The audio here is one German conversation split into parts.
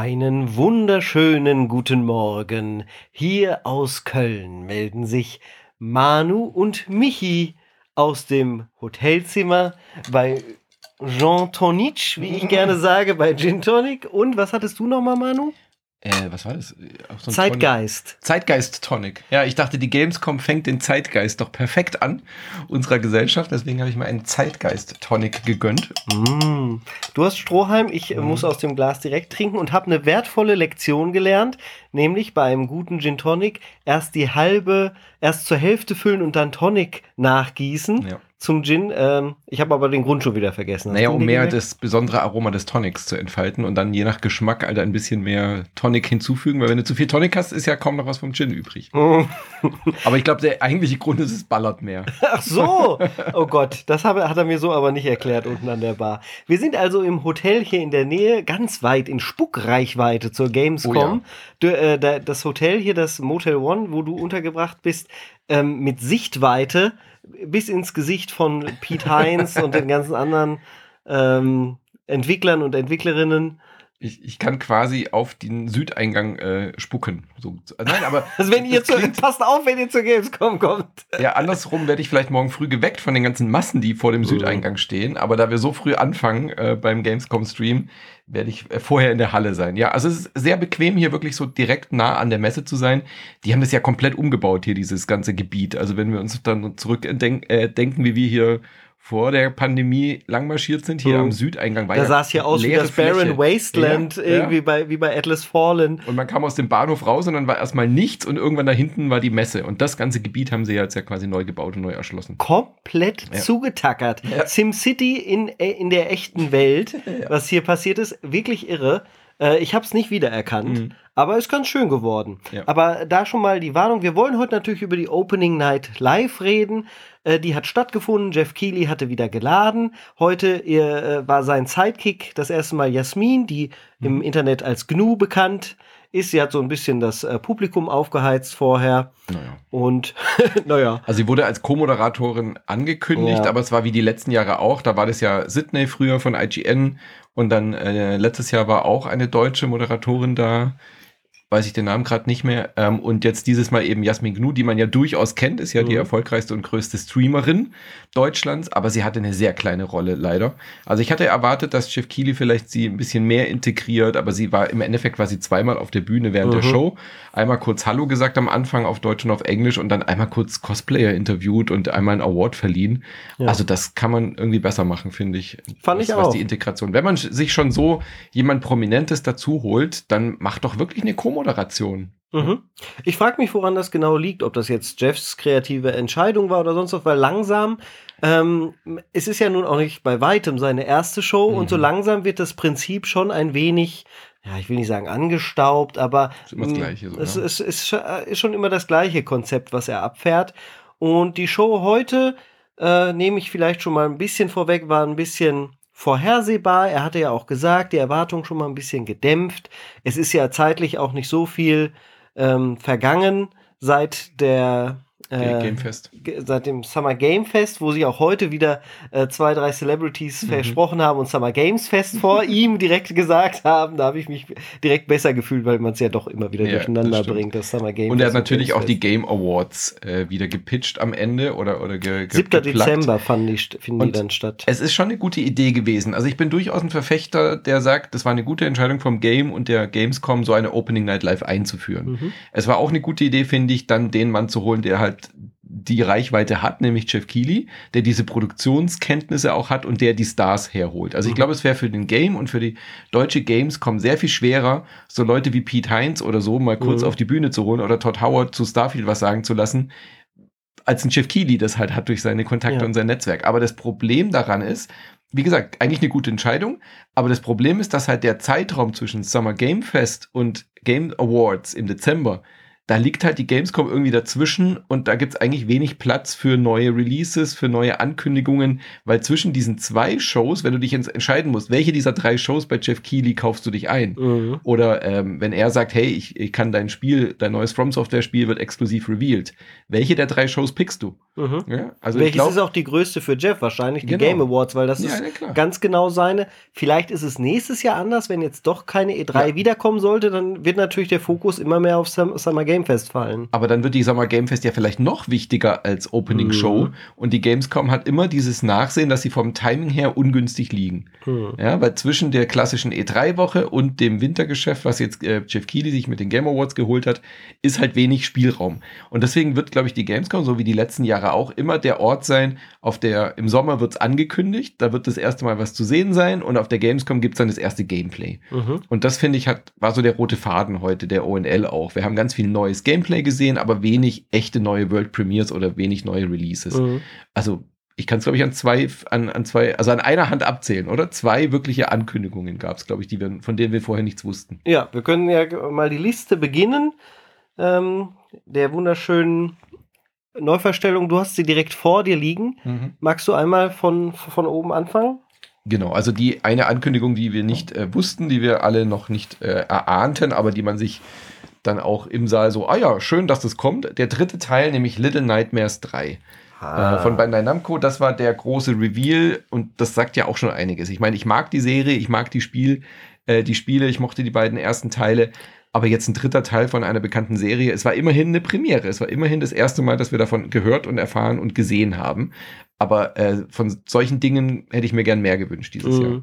Einen wunderschönen guten Morgen. Hier aus Köln melden sich Manu und Michi aus dem Hotelzimmer bei Jean Tonic, wie ich gerne sage, bei Gin Tonic. Und was hattest du nochmal, Manu? Äh, was war das? So Zeitgeist. Tonic. Zeitgeist Tonic. Ja, ich dachte, die Gamescom fängt den Zeitgeist doch perfekt an unserer Gesellschaft. Deswegen habe ich mir einen Zeitgeist Tonic gegönnt. Mm. Du hast Strohhalm, ich mm. muss aus dem Glas direkt trinken und habe eine wertvolle Lektion gelernt, nämlich bei einem guten Gin Tonic erst die halbe, erst zur Hälfte füllen und dann Tonic nachgießen. Ja zum Gin. Ähm, ich habe aber den Grund schon wieder vergessen. Hast naja, um mehr das besondere Aroma des Tonics zu entfalten und dann je nach Geschmack halt ein bisschen mehr Tonic hinzufügen, weil wenn du zu viel Tonic hast, ist ja kaum noch was vom Gin übrig. aber ich glaube, der eigentliche Grund ist, es ballert mehr. Ach so! Oh Gott, das hat er mir so aber nicht erklärt unten an der Bar. Wir sind also im Hotel hier in der Nähe, ganz weit in Spuckreichweite zur Gamescom. Oh ja. Äh, das Hotel hier, das Motel One, wo du untergebracht bist, ähm, mit Sichtweite bis ins Gesicht von Pete Heinz und den ganzen anderen ähm, Entwicklern und Entwicklerinnen. Ich, ich kann quasi auf den Südeingang äh, spucken. So, nein, aber. also wenn ihr zu, passt auf, wenn ihr zur Gamescom kommt. Ja, andersrum werde ich vielleicht morgen früh geweckt von den ganzen Massen, die vor dem mhm. Südeingang stehen. Aber da wir so früh anfangen äh, beim Gamescom-Stream, werde ich äh, vorher in der Halle sein. Ja, also es ist sehr bequem, hier wirklich so direkt nah an der Messe zu sein. Die haben das ja komplett umgebaut, hier dieses ganze Gebiet. Also wenn wir uns dann zurückdenken, äh, denken, wie wir hier vor der Pandemie langmarschiert sind, hier mhm. am Südeingang. War da ja sah es hier aus wie das Barren Wasteland, ja, irgendwie ja. Bei, wie bei Atlas Fallen. Und man kam aus dem Bahnhof raus und dann war erstmal nichts und irgendwann da hinten war die Messe. Und das ganze Gebiet haben sie jetzt ja quasi neu gebaut und neu erschlossen. Komplett zugetackert. SimCity in, äh, in der echten Welt, was hier passiert ist, wirklich irre. Äh, ich habe es nicht wiedererkannt, mhm. Aber ist ganz schön geworden. Ja. Aber da schon mal die Warnung, wir wollen heute natürlich über die Opening Night Live reden. Äh, die hat stattgefunden, Jeff Keighley hatte wieder geladen. Heute äh, war sein Sidekick das erste Mal Jasmin, die mhm. im Internet als GNU bekannt ist. Sie hat so ein bisschen das äh, Publikum aufgeheizt vorher. Naja. Und naja. Also sie wurde als Co-Moderatorin angekündigt, ja. aber es war wie die letzten Jahre auch. Da war das ja Sydney früher von IGN und dann äh, letztes Jahr war auch eine deutsche Moderatorin da weiß ich den Namen gerade nicht mehr. Ähm, und jetzt dieses Mal eben Jasmin Gnu, die man ja durchaus kennt, ist ja mhm. die erfolgreichste und größte Streamerin Deutschlands, aber sie hatte eine sehr kleine Rolle leider. Also ich hatte erwartet, dass Jeff Keighley vielleicht sie ein bisschen mehr integriert, aber sie war im Endeffekt quasi zweimal auf der Bühne während mhm. der Show. Einmal kurz Hallo gesagt am Anfang auf Deutsch und auf Englisch und dann einmal kurz Cosplayer interviewt und einmal einen Award verliehen. Ja. Also das kann man irgendwie besser machen, finde ich. Fand was, ich auch. Was die Integration. Wenn man sich schon so jemand Prominentes dazu holt, dann macht doch wirklich eine Kombo Moderation. Mhm. Ich frage mich, woran das genau liegt, ob das jetzt Jeffs kreative Entscheidung war oder sonst was, weil langsam, ähm, es ist ja nun auch nicht bei weitem seine erste Show mhm. und so mhm. langsam wird das Prinzip schon ein wenig, ja, ich will nicht sagen angestaubt, aber ist immer das Gleiche, so, es, ja. es, es ist schon immer das gleiche Konzept, was er abfährt. Und die Show heute, äh, nehme ich vielleicht schon mal ein bisschen vorweg, war ein bisschen vorhersehbar. Er hatte ja auch gesagt, die Erwartung schon mal ein bisschen gedämpft. Es ist ja zeitlich auch nicht so viel ähm, vergangen seit der äh, Gamefest. Seit dem Summer Game Fest, wo sie auch heute wieder äh, zwei, drei Celebrities mhm. versprochen haben und Summer Games Fest vor ihm direkt gesagt haben. Da habe ich mich direkt besser gefühlt, weil man es ja doch immer wieder ja, durcheinander das bringt, das Summer Game Und er hat natürlich auch die Game Awards äh, wieder gepitcht am Ende oder, oder ge, ge 7. Dezember fanden die, finden die dann statt. Es ist schon eine gute Idee gewesen. Also ich bin durchaus ein Verfechter, der sagt, das war eine gute Entscheidung vom Game und der Gamescom, so eine Opening Night Live einzuführen. Mhm. Es war auch eine gute Idee, finde ich, dann den Mann zu holen, der halt die Reichweite hat, nämlich Jeff Keighley, der diese Produktionskenntnisse auch hat und der die Stars herholt. Also ich mhm. glaube, es wäre für den Game und für die deutsche Gamescom sehr viel schwerer, so Leute wie Pete Heinz oder so mal kurz mhm. auf die Bühne zu holen oder Todd Howard zu Starfield was sagen zu lassen, als ein Jeff Keighley das halt hat durch seine Kontakte ja. und sein Netzwerk. Aber das Problem daran ist, wie gesagt, eigentlich eine gute Entscheidung, aber das Problem ist, dass halt der Zeitraum zwischen Summer Game Fest und Game Awards im Dezember da liegt halt die Gamescom irgendwie dazwischen und da gibt's eigentlich wenig Platz für neue Releases, für neue Ankündigungen, weil zwischen diesen zwei Shows, wenn du dich entscheiden musst, welche dieser drei Shows bei Jeff Keighley kaufst du dich ein? Mhm. Oder ähm, wenn er sagt, hey, ich, ich kann dein Spiel, dein neues From Software Spiel wird exklusiv revealed. Welche der drei Shows pickst du? Mhm. Ja, also Welches glaub, ist auch die größte für Jeff wahrscheinlich, die genau. Game Awards, weil das ja, ist ja, ganz genau seine. Vielleicht ist es nächstes Jahr anders, wenn jetzt doch keine E3 ja. wiederkommen sollte, dann wird natürlich der Fokus immer mehr auf Summer Game Fest fallen. Aber dann wird die Summer Game Fest ja vielleicht noch wichtiger als Opening mhm. Show und die Gamescom hat immer dieses Nachsehen, dass sie vom Timing her ungünstig liegen. Mhm. Ja, weil zwischen der klassischen E3-Woche und dem Wintergeschäft, was jetzt äh, Jeff Keighley sich mit den Game Awards geholt hat, ist halt wenig Spielraum. Und deswegen wird, glaube ich, die Gamescom, so wie die letzten Jahre auch, immer der Ort sein, auf der im Sommer wird es angekündigt, da wird das erste Mal was zu sehen sein und auf der Gamescom gibt es dann das erste Gameplay. Mhm. Und das finde ich hat, war so der rote Faden heute, der ONL auch. Wir haben ganz viel neues Gameplay gesehen, aber wenig echte neue World Premiers oder wenig neue Releases. Mhm. Also ich kann es, glaube ich, an zwei, an, an zwei, also an einer Hand abzählen, oder? Zwei wirkliche Ankündigungen gab es, glaube ich, die wir, von denen wir vorher nichts wussten. Ja, wir können ja mal die Liste beginnen. Ähm, der wunderschönen Neuverstellung, du hast sie direkt vor dir liegen. Mhm. Magst du einmal von, von oben anfangen? Genau, also die eine Ankündigung, die wir nicht äh, wussten, die wir alle noch nicht äh, erahnten, aber die man sich dann auch im Saal so, ah ja, schön, dass das kommt. Der dritte Teil, nämlich Little Nightmares 3. Ah. Äh, von Bandai Namco, das war der große Reveal und das sagt ja auch schon einiges. Ich meine, ich mag die Serie, ich mag die Spiel, äh, die Spiele, ich mochte die beiden ersten Teile, aber jetzt ein dritter Teil von einer bekannten Serie. Es war immerhin eine Premiere. Es war immerhin das erste Mal, dass wir davon gehört und erfahren und gesehen haben. Aber äh, von solchen Dingen hätte ich mir gern mehr gewünscht dieses mhm. Jahr.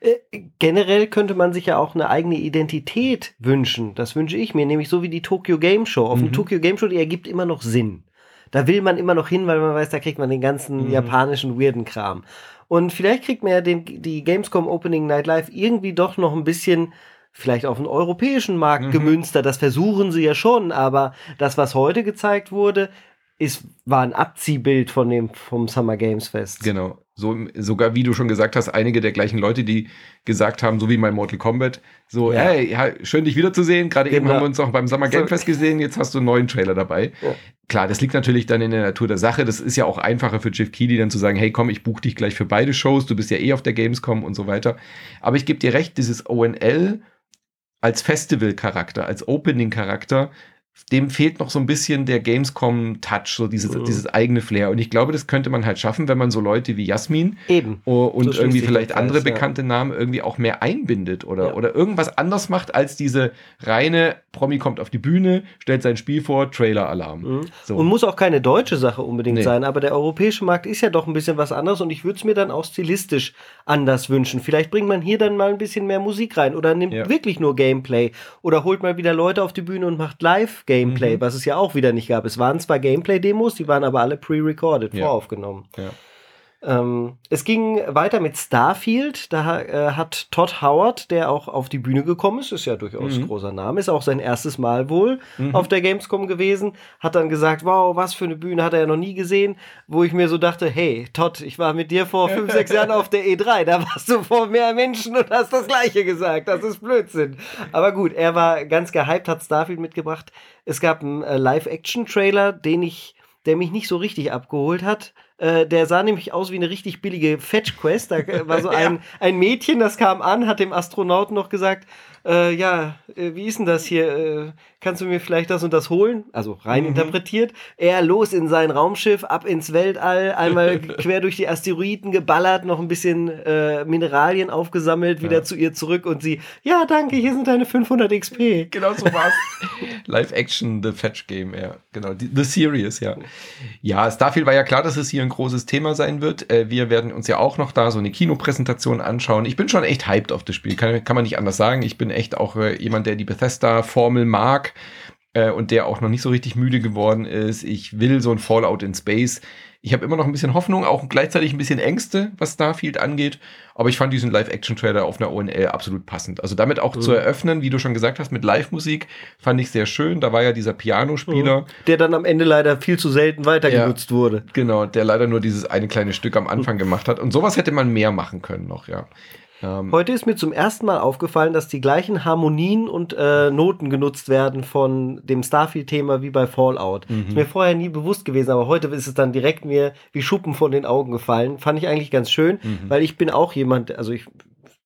Äh, generell könnte man sich ja auch eine eigene Identität wünschen. Das wünsche ich mir, nämlich so wie die Tokyo Game Show. Auf mhm. dem Tokyo Game Show, die ergibt immer noch Sinn. Da will man immer noch hin, weil man weiß, da kriegt man den ganzen mhm. japanischen weirden Kram. Und vielleicht kriegt man ja den, die Gamescom Opening Night Live irgendwie doch noch ein bisschen vielleicht auf den europäischen Markt mhm. gemünzt Das versuchen sie ja schon, aber das, was heute gezeigt wurde, ist, war ein Abziehbild von dem, vom Summer Games Fest. Genau. So, sogar wie du schon gesagt hast, einige der gleichen Leute, die gesagt haben, so wie bei Mortal Kombat, so, ja. hey, ja, schön dich wiederzusehen. Gerade genau. eben haben wir uns auch beim Summer Game Fest gesehen, jetzt hast du einen neuen Trailer dabei. Ja. Klar, das liegt natürlich dann in der Natur der Sache. Das ist ja auch einfacher für Jeff Keighley dann zu sagen, hey, komm, ich buche dich gleich für beide Shows, du bist ja eh auf der Gamescom und so weiter. Aber ich gebe dir recht, dieses ONL als Festival-Charakter, als Opening-Charakter, dem fehlt noch so ein bisschen der Gamescom-Touch, so dieses, mhm. dieses eigene Flair. Und ich glaube, das könnte man halt schaffen, wenn man so Leute wie Jasmin Eben. und so irgendwie vielleicht andere bekannte ja. Namen irgendwie auch mehr einbindet oder, ja. oder irgendwas anders macht als diese reine Promi kommt auf die Bühne, stellt sein Spiel vor, Trailer-Alarm. Mhm. So. Und muss auch keine deutsche Sache unbedingt nee. sein, aber der europäische Markt ist ja doch ein bisschen was anderes und ich würde es mir dann auch stilistisch anders wünschen. Vielleicht bringt man hier dann mal ein bisschen mehr Musik rein oder nimmt ja. wirklich nur Gameplay oder holt mal wieder Leute auf die Bühne und macht live Gameplay, mhm. was es ja auch wieder nicht gab. Es waren zwar Gameplay-Demos, die waren aber alle pre-recorded, ja. voraufgenommen. Ja. Ähm, es ging weiter mit Starfield. Da äh, hat Todd Howard, der auch auf die Bühne gekommen ist, ist ja durchaus mhm. ein großer Name, ist auch sein erstes Mal wohl mhm. auf der Gamescom gewesen, hat dann gesagt, wow, was für eine Bühne hat er ja noch nie gesehen, wo ich mir so dachte, hey, Todd, ich war mit dir vor fünf, sechs Jahren auf der E3, da warst du vor mehr Menschen und hast das Gleiche gesagt. Das ist Blödsinn. Aber gut, er war ganz gehypt, hat Starfield mitgebracht. Es gab einen äh, Live-Action-Trailer, den ich der mich nicht so richtig abgeholt hat. Äh, der sah nämlich aus wie eine richtig billige Fetch-Quest. Da war so ein, ein Mädchen, das kam an, hat dem Astronauten noch gesagt, äh, ja, äh, wie ist denn das hier? Äh, kannst du mir vielleicht das und das holen? Also rein mhm. interpretiert. Er los in sein Raumschiff, ab ins Weltall, einmal quer durch die Asteroiden geballert, noch ein bisschen äh, Mineralien aufgesammelt, wieder ja. zu ihr zurück und sie, ja, danke, hier sind deine 500 XP. Genau so war's. Live-Action, The Fetch Game, ja, genau. The, the Series, ja. Ja, Starfield war ja klar, dass es hier ein großes Thema sein wird. Äh, wir werden uns ja auch noch da so eine Kinopräsentation anschauen. Ich bin schon echt hyped auf das Spiel, kann, kann man nicht anders sagen. Ich bin echt auch äh, jemand, der die Bethesda-Formel mag äh, und der auch noch nicht so richtig müde geworden ist. Ich will so ein Fallout in Space. Ich habe immer noch ein bisschen Hoffnung, auch gleichzeitig ein bisschen Ängste, was Starfield angeht. Aber ich fand diesen Live-Action-Trailer auf einer ONL absolut passend. Also damit auch mhm. zu eröffnen, wie du schon gesagt hast, mit Live-Musik, fand ich sehr schön. Da war ja dieser Pianospieler. Mhm. Der dann am Ende leider viel zu selten weiter ja, wurde. Genau, der leider nur dieses eine kleine Stück am Anfang mhm. gemacht hat. Und sowas hätte man mehr machen können noch, ja. Ähm, Heute ist mir zum ersten Mal aufgefallen, dass die gleichen Harmonien und äh, Noten genutzt werden von dem Starfield-Thema wie bei Fallout. Mhm. Ist mir vorher nie bewusst gewesen, aber heute ist es dann direkt mir wie Schuppen von den Augen gefallen. Fand ich eigentlich ganz schön, mhm. weil ich bin auch jemand, also ich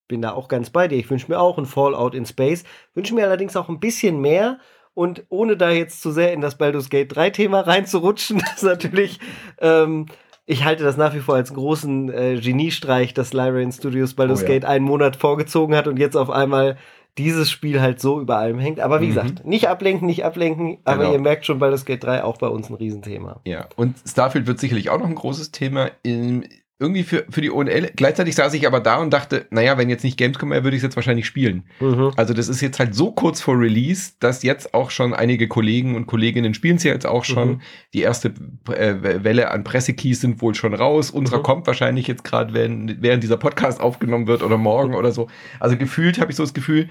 bin da auch ganz bei dir. Ich wünsche mir auch ein Fallout in Space, wünsche mir allerdings auch ein bisschen mehr Und ohne da jetzt zu sehr in das Baldur's Gate 3 Thema reinzurutschen, ist natürlich, ähm, ich halte das nach wie vor als großen äh, Geniestreich, dass Lyrian Studios Baldur's oh, ja. Gate einen Monat vorgezogen hat und jetzt auf einmal dieses Spiel halt so über allem hängt. Aber wie mhm. gesagt, nicht ablenken, nicht ablenken. Aber genau. ihr merkt schon, Baldur's Gate 3 auch bei uns ein Riesenthema. Ja, und Starfield wird sicherlich auch noch ein großes Thema. In, irgendwie für, für die ONL. Gleichzeitig saß ich aber da und dachte, naja, wenn jetzt nicht Gamescom wäre, würde ich es jetzt wahrscheinlich spielen. Mhm. Also das ist jetzt halt so kurz vor Release, dass jetzt auch schon einige Kollegen und Kolleginnen spielen es ja jetzt auch schon. Mhm. Die erste äh, Welle an Pressekeys sind wohl schon raus. Unserer mhm. kommt wahrscheinlich jetzt gerade, während, während dieser Podcast aufgenommen wird oder morgen oder so. Also gefühlt habe ich so das Gefühl,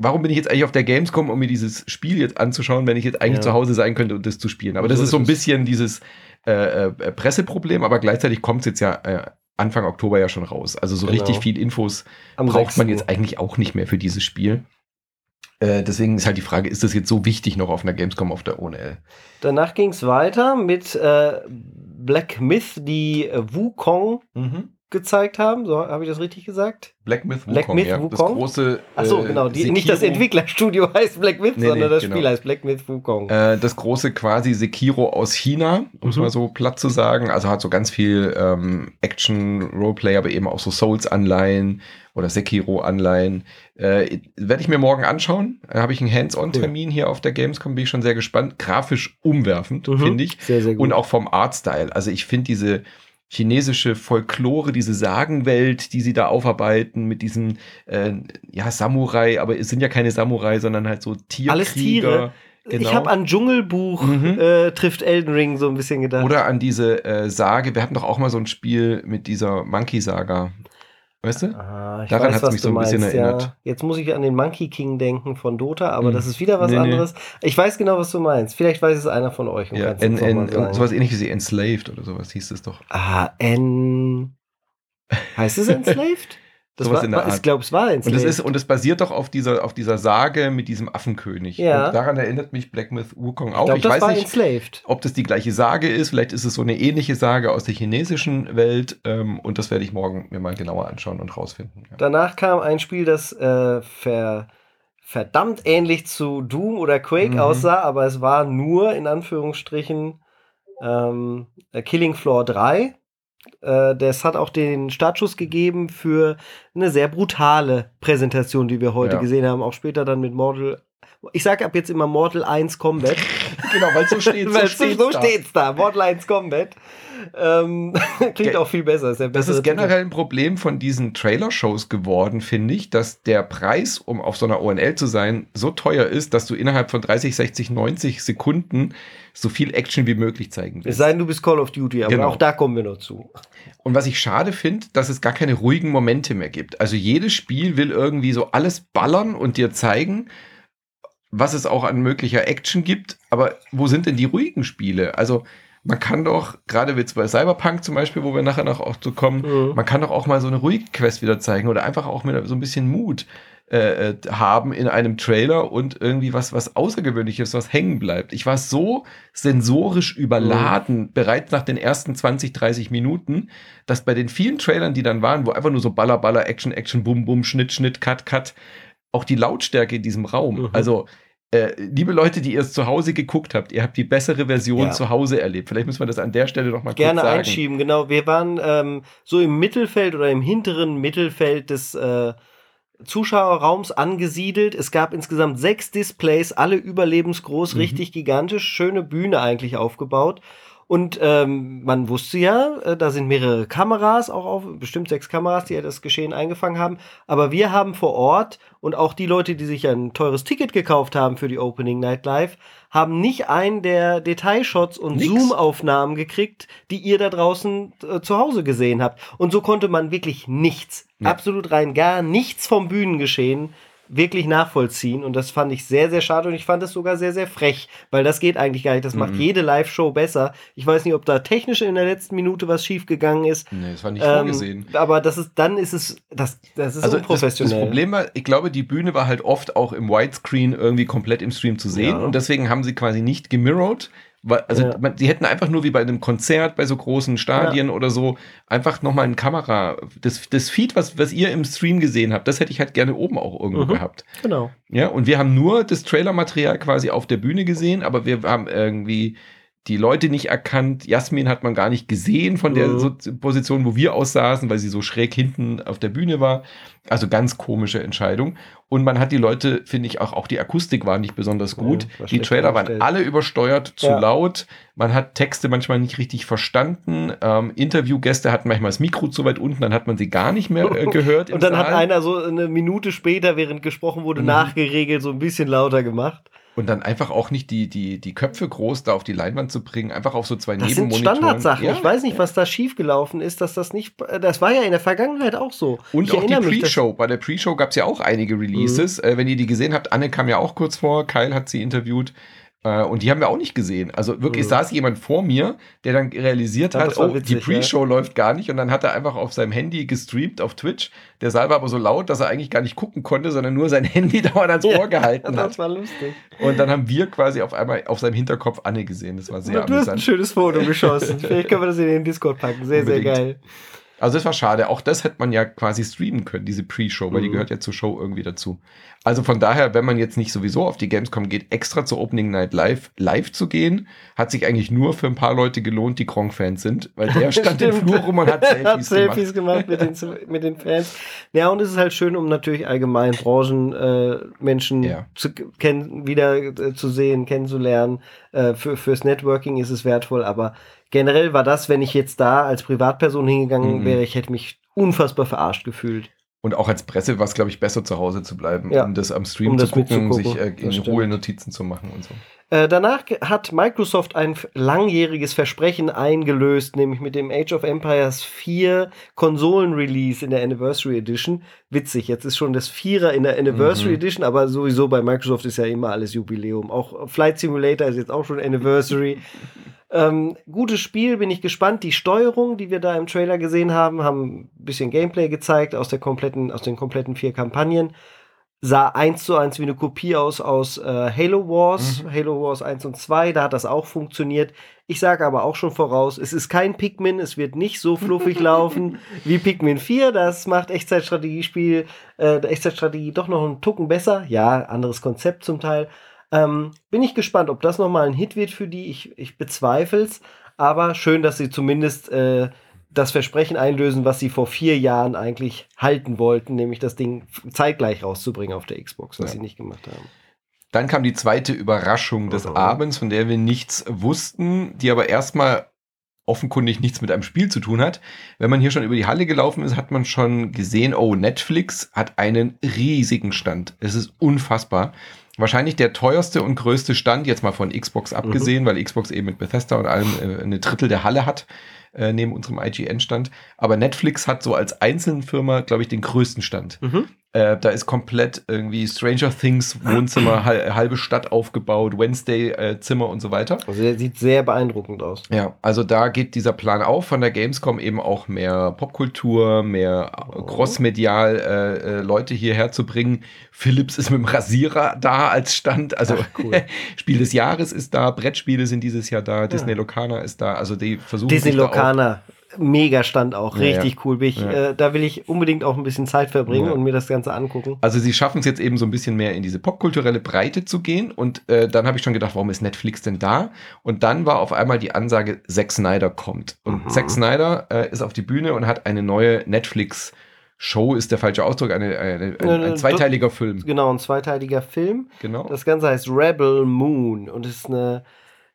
warum bin ich jetzt eigentlich auf der Gamescom, um mir dieses Spiel jetzt anzuschauen, wenn ich jetzt eigentlich ja. zu Hause sein könnte und das zu spielen. Aber das so ist so ein bisschen dieses äh, äh, Presseproblem, aber gleichzeitig kommt es jetzt ja äh, Anfang Oktober ja schon raus. Also so genau. richtig viel Infos Am braucht 6. man jetzt eigentlich auch nicht mehr für dieses Spiel. Äh, deswegen ist halt die Frage, ist das jetzt so wichtig noch auf einer Gamescom auf der ONL? Danach ging es weiter mit äh, Black Myth, die Wukong mhm gezeigt haben. So habe ich das richtig gesagt? Black Myth Wukong, Black Myth ja. Wukong. Das große. Achso, äh, genau. Die, nicht das Entwicklerstudio heißt Black Myth, nee, sondern nee, das genau. Spiel heißt Black Myth Wukong. Äh, das große quasi Sekiro aus China, um es mhm. mal so platt zu sagen. Also hat so ganz viel ähm, Action, Roleplay, aber eben auch so Souls-Anleihen oder Sekiro-Anleihen. Äh, Werde ich mir morgen anschauen. Da habe ich einen Hands-on-Termin cool. hier auf der Gamescom. Bin ich schon sehr gespannt. Grafisch umwerfend, mhm. finde ich. Sehr, sehr gut. Und auch vom Artstyle. Also ich finde diese chinesische Folklore, diese Sagenwelt, die sie da aufarbeiten mit diesen äh, ja Samurai, aber es sind ja keine Samurai, sondern halt so Tierkrieger. Alles Tiere. Genau. Ich habe an Dschungelbuch mhm. äh, trifft Elden Ring so ein bisschen gedacht. Oder an diese äh, Sage. Wir hatten doch auch mal so ein Spiel mit dieser Monkey Saga. Weißt du? Ah, Daran hat es mich so ein meinst, bisschen erinnert. Ja. Jetzt muss ich an den Monkey King denken von Dota, aber hm. das ist wieder was nee, anderes. Nee. Ich weiß genau, was du meinst. Vielleicht weiß es einer von euch. Ja, N, N, sowas ähnliches wie Enslaved oder sowas hieß es doch. Ah, N. Heißt es Enslaved? Das Sowas war, in der Art. Ich glaube, es war ins und es ist Und es basiert doch auf dieser, auf dieser Sage mit diesem Affenkönig. Ja. Und daran erinnert mich Black Myth Wukong auch. Ich, glaub, ich weiß nicht, enslaved. ob das die gleiche Sage ist. Vielleicht ist es so eine ähnliche Sage aus der chinesischen Welt. Ähm, und das werde ich morgen mir mal genauer anschauen und rausfinden. Ja. Danach kam ein Spiel, das äh, ver, verdammt ähnlich zu Doom oder Quake mhm. aussah, aber es war nur in Anführungsstrichen ähm, Killing Floor 3 äh, das hat auch den Startschuss gegeben für eine sehr brutale Präsentation, die wir heute ja. gesehen haben. Auch später dann mit Mortal. Ich sage ab jetzt immer Mortal 1 Combat. genau, weil so steht so, steht's, so da. steht's da. Mortal 1 Combat. Ähm, klingt auch viel besser. Ist das ist generell ein Problem von diesen Trailer-Shows geworden, finde ich, dass der Preis, um auf so einer ONL zu sein, so teuer ist, dass du innerhalb von 30, 60, 90 Sekunden so viel Action wie möglich zeigen willst. Es sei denn, du bist Call of Duty, aber genau. auch da kommen wir noch zu. Und was ich schade finde, dass es gar keine ruhigen Momente mehr gibt. Also jedes Spiel will irgendwie so alles ballern und dir zeigen, was es auch an möglicher Action gibt. Aber wo sind denn die ruhigen Spiele? Also man kann doch, gerade jetzt bei Cyberpunk zum Beispiel, wo wir nachher noch auch zu kommen, mhm. man kann doch auch mal so eine ruhige Quest wieder zeigen oder einfach auch mit so ein bisschen Mut äh, äh, haben in einem Trailer und irgendwie was, was Außergewöhnliches, was hängen bleibt. Ich war so sensorisch überladen, mhm. bereits nach den ersten 20, 30 Minuten, dass bei den vielen Trailern, die dann waren, wo einfach nur so Baller, Baller, Action, Action, Bum, Bum, Schnitt, Schnitt, Cut, Cut, auch die Lautstärke in diesem Raum. Mhm. Also äh, liebe Leute, die ihr es zu Hause geguckt habt, ihr habt die bessere Version ja. zu Hause erlebt. Vielleicht müssen wir das an der Stelle noch mal Gerne kurz sagen. einschieben, genau. Wir waren ähm, so im Mittelfeld oder im hinteren Mittelfeld des äh, Zuschauerraums angesiedelt. Es gab insgesamt sechs Displays, alle überlebensgroß, mhm. richtig gigantisch, schöne Bühne eigentlich aufgebaut. Und ähm, man wusste ja, äh, da sind mehrere Kameras, auch auf, bestimmt sechs Kameras, die ja das Geschehen eingefangen haben. Aber wir haben vor Ort und auch die Leute, die sich ein teures Ticket gekauft haben für die Opening Night Live, haben nicht einen der Detailshots und Zoom-Aufnahmen gekriegt, die ihr da draußen äh, zu Hause gesehen habt. Und so konnte man wirklich nichts, ja. absolut rein gar nichts vom Bühnengeschehen wirklich nachvollziehen. Und das fand ich sehr, sehr schade und ich fand es sogar sehr, sehr frech, weil das geht eigentlich gar nicht. Das macht mhm. jede Live-Show besser. Ich weiß nicht, ob da technisch in der letzten Minute was schiefgegangen ist. Nee, das war nicht ähm, vorgesehen. Aber das ist, dann ist es, das, das ist also unprofessionell. Das, das, Problem war, ich glaube, die Bühne war halt oft auch im Widescreen irgendwie komplett im Stream zu sehen ja. und deswegen haben sie quasi nicht gemirrored Also ja. man, die hätten einfach nur wie bei einem Konzert, bei so großen Stadien ja. oder so, einfach nochmal eine Kamera. Das, das Feed, was, was ihr im Stream gesehen habt, das hätte ich halt gerne oben auch irgendwo mhm. gehabt. Genau. Ja, und wir haben nur das Trailermaterial quasi auf der Bühne gesehen, aber wir haben irgendwie die Leute nicht erkannt. Jasmin hat man gar nicht gesehen von der mhm. Position, wo wir aussaßen, weil sie so schräg hinten auf der Bühne war. Also ganz komische Entscheidung. Und man hat die Leute, finde ich, auch, auch die Akustik war nicht besonders gut. Ja, die Trailer waren alle übersteuert, zu ja. laut. Man hat Texte manchmal nicht richtig verstanden. Ähm, Interviewgäste hatten manchmal das Mikro zu weit unten, dann hat man sie gar nicht mehr äh, gehört. Und dann Saal. hat einer so eine Minute später, während gesprochen wurde, mhm. nachgeregelt, so ein bisschen lauter gemacht. Und dann einfach auch nicht die, die, die Köpfe groß da auf die Leinwand zu bringen, einfach auf so zwei das Nebenmonitoren. Das sind Standardsachen. Ja. Ich weiß nicht, was da schiefgelaufen ist, dass das nicht, das war ja in der Vergangenheit auch so. Und ich auch die Pre-Show. Bei der Pre-Show gab es ja auch einige Releases. Mhm. Äh, wenn ihr die gesehen habt, Anne kam ja auch kurz vor, Kyle hat sie interviewt. Äh, und die haben wir auch nicht gesehen. Also wirklich mhm. saß jemand vor mir, der dann realisiert ja, hat, oh, witzig, die Pre-Show ja. läuft gar nicht. Und dann hat er einfach auf seinem Handy gestreamt auf Twitch. Der Saal war aber so laut, dass er eigentlich gar nicht gucken konnte, sondern nur sein Handy dauernd ans Ohr ja, gehalten hat. Das war lustig. Und dann haben wir quasi auf einmal auf seinem Hinterkopf Anne gesehen. Das war sehr Du amüsant. hast ein schönes Foto geschossen. Vielleicht können wir das in den Discord packen. Sehr, Unbedingt. sehr geil. Also das war schade. Auch das hätte man ja quasi streamen können, diese Pre-Show, weil mhm. die gehört ja zur Show irgendwie dazu. Also von daher, wenn man jetzt nicht sowieso auf die Gamescom geht, extra zur Opening Night Live live zu gehen, hat sich eigentlich nur für ein paar Leute gelohnt, die Kronk-Fans sind, weil der stand im Flur rum und hat Selfies, hat Selfies gemacht. gemacht mit, den, mit den Fans. Ja, und es ist halt schön, um natürlich allgemein Branchenmenschen äh, ja. zu kennen, wieder äh, zu sehen, kennenzulernen. Äh, für, fürs Networking ist es wertvoll, aber generell war das, wenn ich jetzt da als Privatperson hingegangen mhm. wäre, ich hätte mich unfassbar verarscht gefühlt. Und auch als Presse war es, glaube ich, besser zu Hause zu bleiben, ja. um das am Stream um zu gucken, sich äh, in Ruhe Notizen zu machen und so. Äh, danach hat Microsoft ein langjähriges Versprechen eingelöst, nämlich mit dem Age of Empires 4 Konsolen-Release in der Anniversary Edition. Witzig, jetzt ist schon das Vierer in der Anniversary mhm. Edition, aber sowieso bei Microsoft ist ja immer alles Jubiläum. Auch Flight Simulator ist jetzt auch schon Anniversary. Ähm, gutes Spiel, bin ich gespannt. Die Steuerung, die wir da im Trailer gesehen haben, haben ein bisschen Gameplay gezeigt aus der kompletten, aus den kompletten vier Kampagnen. Sah eins zu eins wie eine Kopie aus aus äh, Halo Wars, mhm. Halo Wars 1 und 2, da hat das auch funktioniert. Ich sage aber auch schon voraus, es ist kein Pikmin, es wird nicht so fluffig laufen wie Pikmin 4. Das macht Echtzeitstrategiespiel, äh, Echtzeitstrategie doch noch einen Tucken besser. Ja, anderes Konzept zum Teil. Ähm, bin ich gespannt, ob das nochmal ein Hit wird für die. Ich, ich bezweifle es. Aber schön, dass sie zumindest äh, das Versprechen einlösen, was sie vor vier Jahren eigentlich halten wollten, nämlich das Ding zeitgleich rauszubringen auf der Xbox, was ja. sie nicht gemacht haben. Dann kam die zweite Überraschung des mhm. Abends, von der wir nichts wussten, die aber erstmal offenkundig nichts mit einem Spiel zu tun hat. Wenn man hier schon über die Halle gelaufen ist, hat man schon gesehen, oh, Netflix hat einen riesigen Stand. Es ist unfassbar wahrscheinlich der teuerste und größte Stand, jetzt mal von Xbox abgesehen, mhm. weil Xbox eben mit Bethesda und allem äh, eine Drittel der Halle hat äh, neben unserem IGN-Stand. Aber Netflix hat so als einzelne Firma, glaube ich, den größten Stand. Mhm. Äh, da ist komplett irgendwie Stranger Things Wohnzimmer, halbe Stadt aufgebaut, Wednesday äh, Zimmer und so weiter. Also der sieht sehr beeindruckend aus. Ja, also da geht dieser Plan auf von der Gamescom eben auch mehr Popkultur, mehr oh. crossmedial äh, äh, Leute hierher zu bringen. Philips ist mit dem Rasierer da als Stand, also Ach, cool. Spiel des Jahres ist da, Brettspiele sind dieses Jahr da, ja. Disney Locana ist da, also die versuchen Disney Locana mega Stand auch, richtig ja, cool. Ich, ja. äh, da will ich unbedingt auch ein bisschen Zeit verbringen und mir das Ganze angucken. Also sie schaffen es jetzt eben so ein bisschen mehr in diese popkulturelle Breite zu gehen und äh, dann habe ich schon gedacht, warum ist Netflix denn da? Und dann war auf einmal die Ansage, Zack Snyder kommt. Und mhm. Zack Snyder äh, ist auf die Bühne und hat eine neue Netflix Show ist der falsche Ausdruck, eine, eine, ein, ein, zweiteiliger Film. Genau, ein zweiteiliger Film. Genau. Das Ganze heißt Rebel Moon und ist eine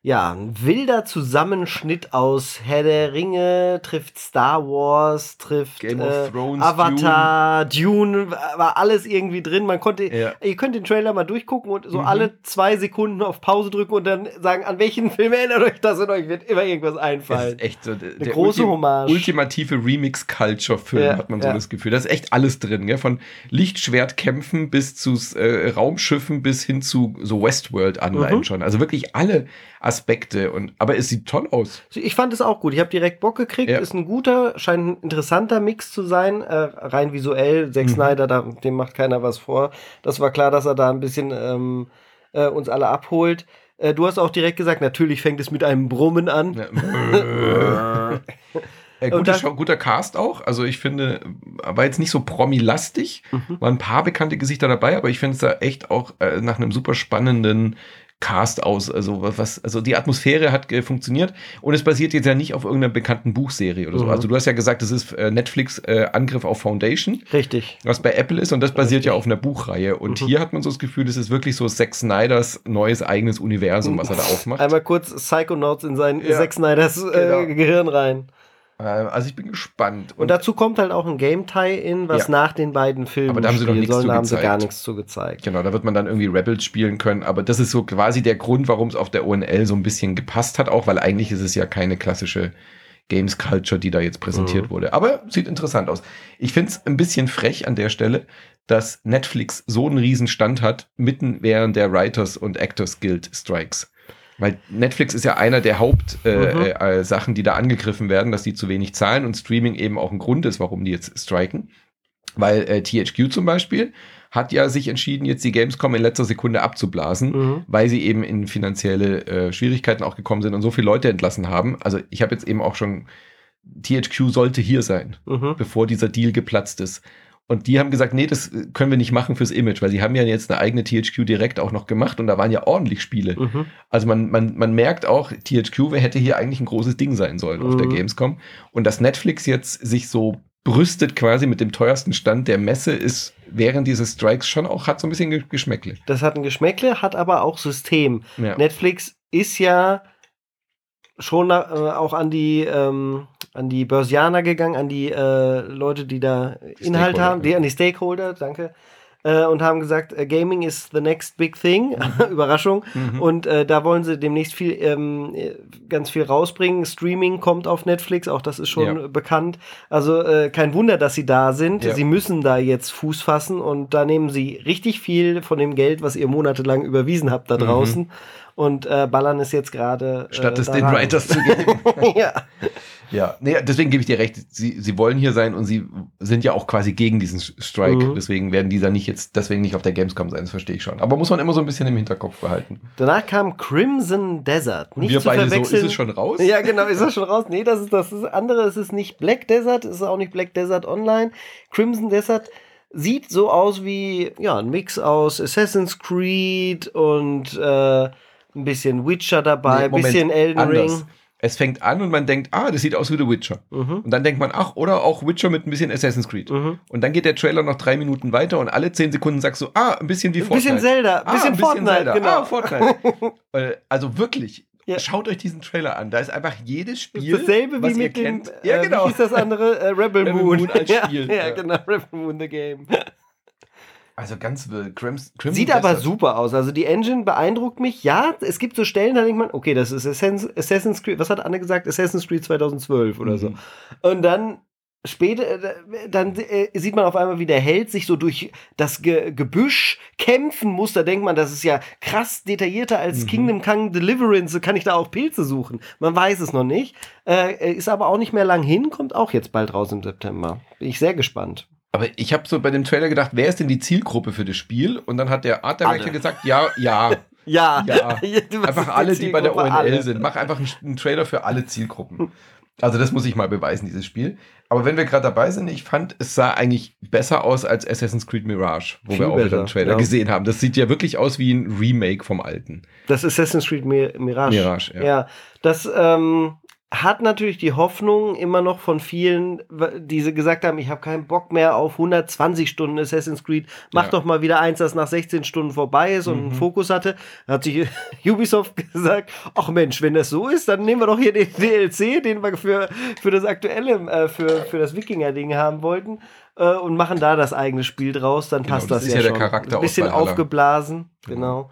ja, ein wilder Zusammenschnitt aus Herr der Ringe, trifft Star Wars, trifft Game of äh, Thrones, Avatar, Dune. Dune. war alles irgendwie drin. Man konnte, ja. ihr könnt den Trailer mal durchgucken und so mhm. alle zwei Sekunden auf Pause drücken und dann sagen, an welchen Film erinnert euch das und euch wird immer irgendwas einfallen. Das ist echt so eine große Ultim Hommage. Ultimative Remix-Culture-Film, ja, hat man so ja. das Gefühl. Da ist echt alles drin, gell? von Lichtschwertkämpfen bis zu äh, Raumschiffen bis hin zu so Westworld-Anleihen mhm. schon. Also wirklich alle Aspekte. Und, aber es sieht toll aus. Ich fand es auch gut. Ich habe direkt Bock gekriegt. Ja. Ist ein guter, scheint ein interessanter Mix zu sein. Äh, rein visuell. Zack mhm. Snyder, da, dem macht keiner was vor. Das war klar, dass er da ein bisschen ähm, äh, uns alle abholt. Äh, du hast auch direkt gesagt, natürlich fängt es mit einem Brummen an. Ja. Äh, guter, guter, Cast auch. Also ich finde, war jetzt nicht so promi-lastig. Mhm. Waren ein paar bekannte Gesichter dabei, aber ich finde es da echt auch äh, nach einem super spannenden Cast aus. Also was, also die Atmosphäre hat äh, funktioniert und es basiert jetzt ja nicht auf irgendeiner bekannten Buchserie oder so. Mhm. Also du hast ja gesagt, es ist äh, Netflix äh, Angriff auf Foundation. Richtig. Was bei Apple ist und das basiert Richtig. ja auf einer Buchreihe. Und mhm. hier hat man so das Gefühl, es ist wirklich so Zack Snyders neues eigenes Universum, was er da aufmacht. Einmal kurz Psychonauts in sein ja. Zack Snyders äh, genau. Gehirn rein. Ähm, also ich bin gespannt. Und, und dazu kommt halt auch ein Game-Tie-In, was ja. nach den beiden Filmen aber da haben sie noch nichts sollen, zu haben sie gar nichts zu gezeigt. Genau, da wird man dann irgendwie Rebels spielen können, aber das ist so quasi der Grund, warum es auf der ONL so ein bisschen gepasst hat, auch weil eigentlich ist es ja keine klassische Games Culture, die da jetzt präsentiert mhm. wurde. Aber sieht interessant aus. Ich finde es ein bisschen frech an der Stelle, dass Netflix so einen riesen Stand hat, mitten während der Writers und Actors Guild Strikes. Weil Netflix ist ja einer der Hauptsachen, äh, mhm. äh, Sachen, die da angegriffen werden, dass die zu wenig zahlen und Streaming eben auch ein Grund ist, warum die jetzt striken. Weil äh, THQ zum Beispiel hat ja sich entschieden, jetzt die Gamescom in letzter Sekunde abzublasen, mhm. weil sie eben in finanzielle äh, Schwierigkeiten auch gekommen sind und so viele Leute entlassen haben. Also ich habe jetzt eben auch schon, THQ sollte hier sein, mhm. bevor dieser Deal geplatzt ist. Und die haben gesagt, nee, das können wir nicht machen fürs Image, weil sie haben ja jetzt eine eigene THQ direkt auch noch gemacht und da waren ja ordentlich Spiele. Mhm. Also man, man, man merkt auch, THQ hätte hier eigentlich ein großes Ding sein sollen mhm. auf der mhm. Gamescom. Und dass Netflix jetzt sich so brüstet quasi mit dem teuersten Stand der Messe ist während dieses Strikes schon auch, hat so ein bisschen Geschmäckle. Das hat ein Geschmäckle, hat aber auch System. Ja. Netflix ist ja schon äh, auch an die ähm, an die Börsianer gegangen, an die äh, Leute, die da Inhalt haben, die, an die Stakeholder, danke, äh, und haben gesagt, äh, Gaming is the next big thing. Mhm. Überraschung. Mhm. Und äh, da wollen sie demnächst viel, ähm, ganz viel rausbringen. Streaming kommt auf Netflix, auch das ist schon ja. bekannt. Also äh, kein Wunder, dass sie da sind. Ja. Sie müssen da jetzt Fuß fassen und da nehmen sie richtig viel von dem Geld, was ihr monatelang überwiesen habt da mhm. draußen. Mhm und äh, ballern es jetzt gerade. Äh, Statt es den Writers zu geben. ja. Ja, nee, deswegen gebe ich dir recht. Sie, sie wollen hier sein und sie sind ja auch quasi gegen diesen Strike. Mhm. Deswegen werden die da nicht jetzt, deswegen nicht auf der Gamescom sein, das verstehe ich schon. Aber muss man immer so ein bisschen im Hinterkopf behalten. Danach kam Crimson Desert. Nicht Wir zu beide verwechseln. so, ist es schon raus? Ja, genau, ist es schon raus? Nee, das ist das ist andere. Es ist nicht Black Desert, es ist auch nicht Black Desert Online. Crimson Desert sieht so aus wie, ja, ein Mix aus Assassin's Creed und äh, ein bisschen Witcher dabei, ein nee, bisschen Elden anders. Ring. Es fängt an und man denkt, ah, das sieht aus wie The Witcher. Mhm. Und dann denkt man, ach, oder auch Witcher mit ein bisschen Assassin's Creed. Mhm. Und dann geht der Trailer noch drei Minuten weiter und alle zehn Sekunden sagst du, ah, ein bisschen wie ein Fortnite. Bisschen Zelda, ah, bisschen ein bisschen Fortnite, Zelda. genau. Ah, Fortnite. Äh, also wirklich, ja. Schaut euch diesen Trailer an. Da ist einfach jedes Spiel, dasselbe wie mit dem, kennt. Ja, genau. Wie ist das andere? Äh, Rebel, Rebel Moon. Moon als Spiel. ja, ja, genau. Rebel Moon the Game. Also ganz wild. Crimson, Crimson Sieht aber super aus. Also die Engine beeindruckt mich. Ja, es gibt so Stellen, da denkt man, okay, das ist Assassin's Creed, was hat Anne gesagt? Assassin's Creed 2012 oder mhm. so. Und dann später, äh, dann äh, sieht man auf einmal, wie der Held sich so durch das Ge Gebüsch kämpfen muss. Da denkt man, das ist ja krass detaillierter als mhm. Kingdom Come Deliverance. Kann ich da auch Pilze suchen? Man weiß es noch nicht. Äh, ist aber auch nicht mehr lang hin, kommt auch jetzt bald raus im September. Bin ich sehr gespannt. Aber ich habe so bei dem Trailer gedacht, wer ist denn die Zielgruppe für das Spiel? Und dann hat der Art Director gesagt, ja, ja. Ja. ja. einfach alle, die bei der ONL alle. sind. Mach einfach einen, einen Trailer für alle Zielgruppen. Also das muss ich mal beweisen, dieses Spiel. Aber wenn wir gerade dabei sind, ich fand, es sah eigentlich besser aus als Assassin's Creed Mirage, wo Viel wir auch besser, wieder einen Trailer ja. gesehen haben. Das sieht ja wirklich aus wie ein Remake vom alten. Das Assassin's Creed Mirage. Mirage, ja. Ja, das, ähm, hat natürlich die Hoffnung immer noch von vielen, die sie gesagt haben, ich habe keinen Bock mehr auf 120 Stunden Assassin's Creed, mach ja. doch mal wieder eins, das nach 16 Stunden vorbei ist und mhm. einen Fokus hatte. Da hat sich Ubisoft gesagt, ach Mensch, wenn das so ist, dann nehmen wir doch hier den DLC, den wir für, für das aktuelle, äh, für, für das Wikinger-Ding haben wollten äh, und machen da das eigene Spiel draus, dann genau, passt das, das ja, ja schon. Ein bisschen aufgeblasen, genau. genau.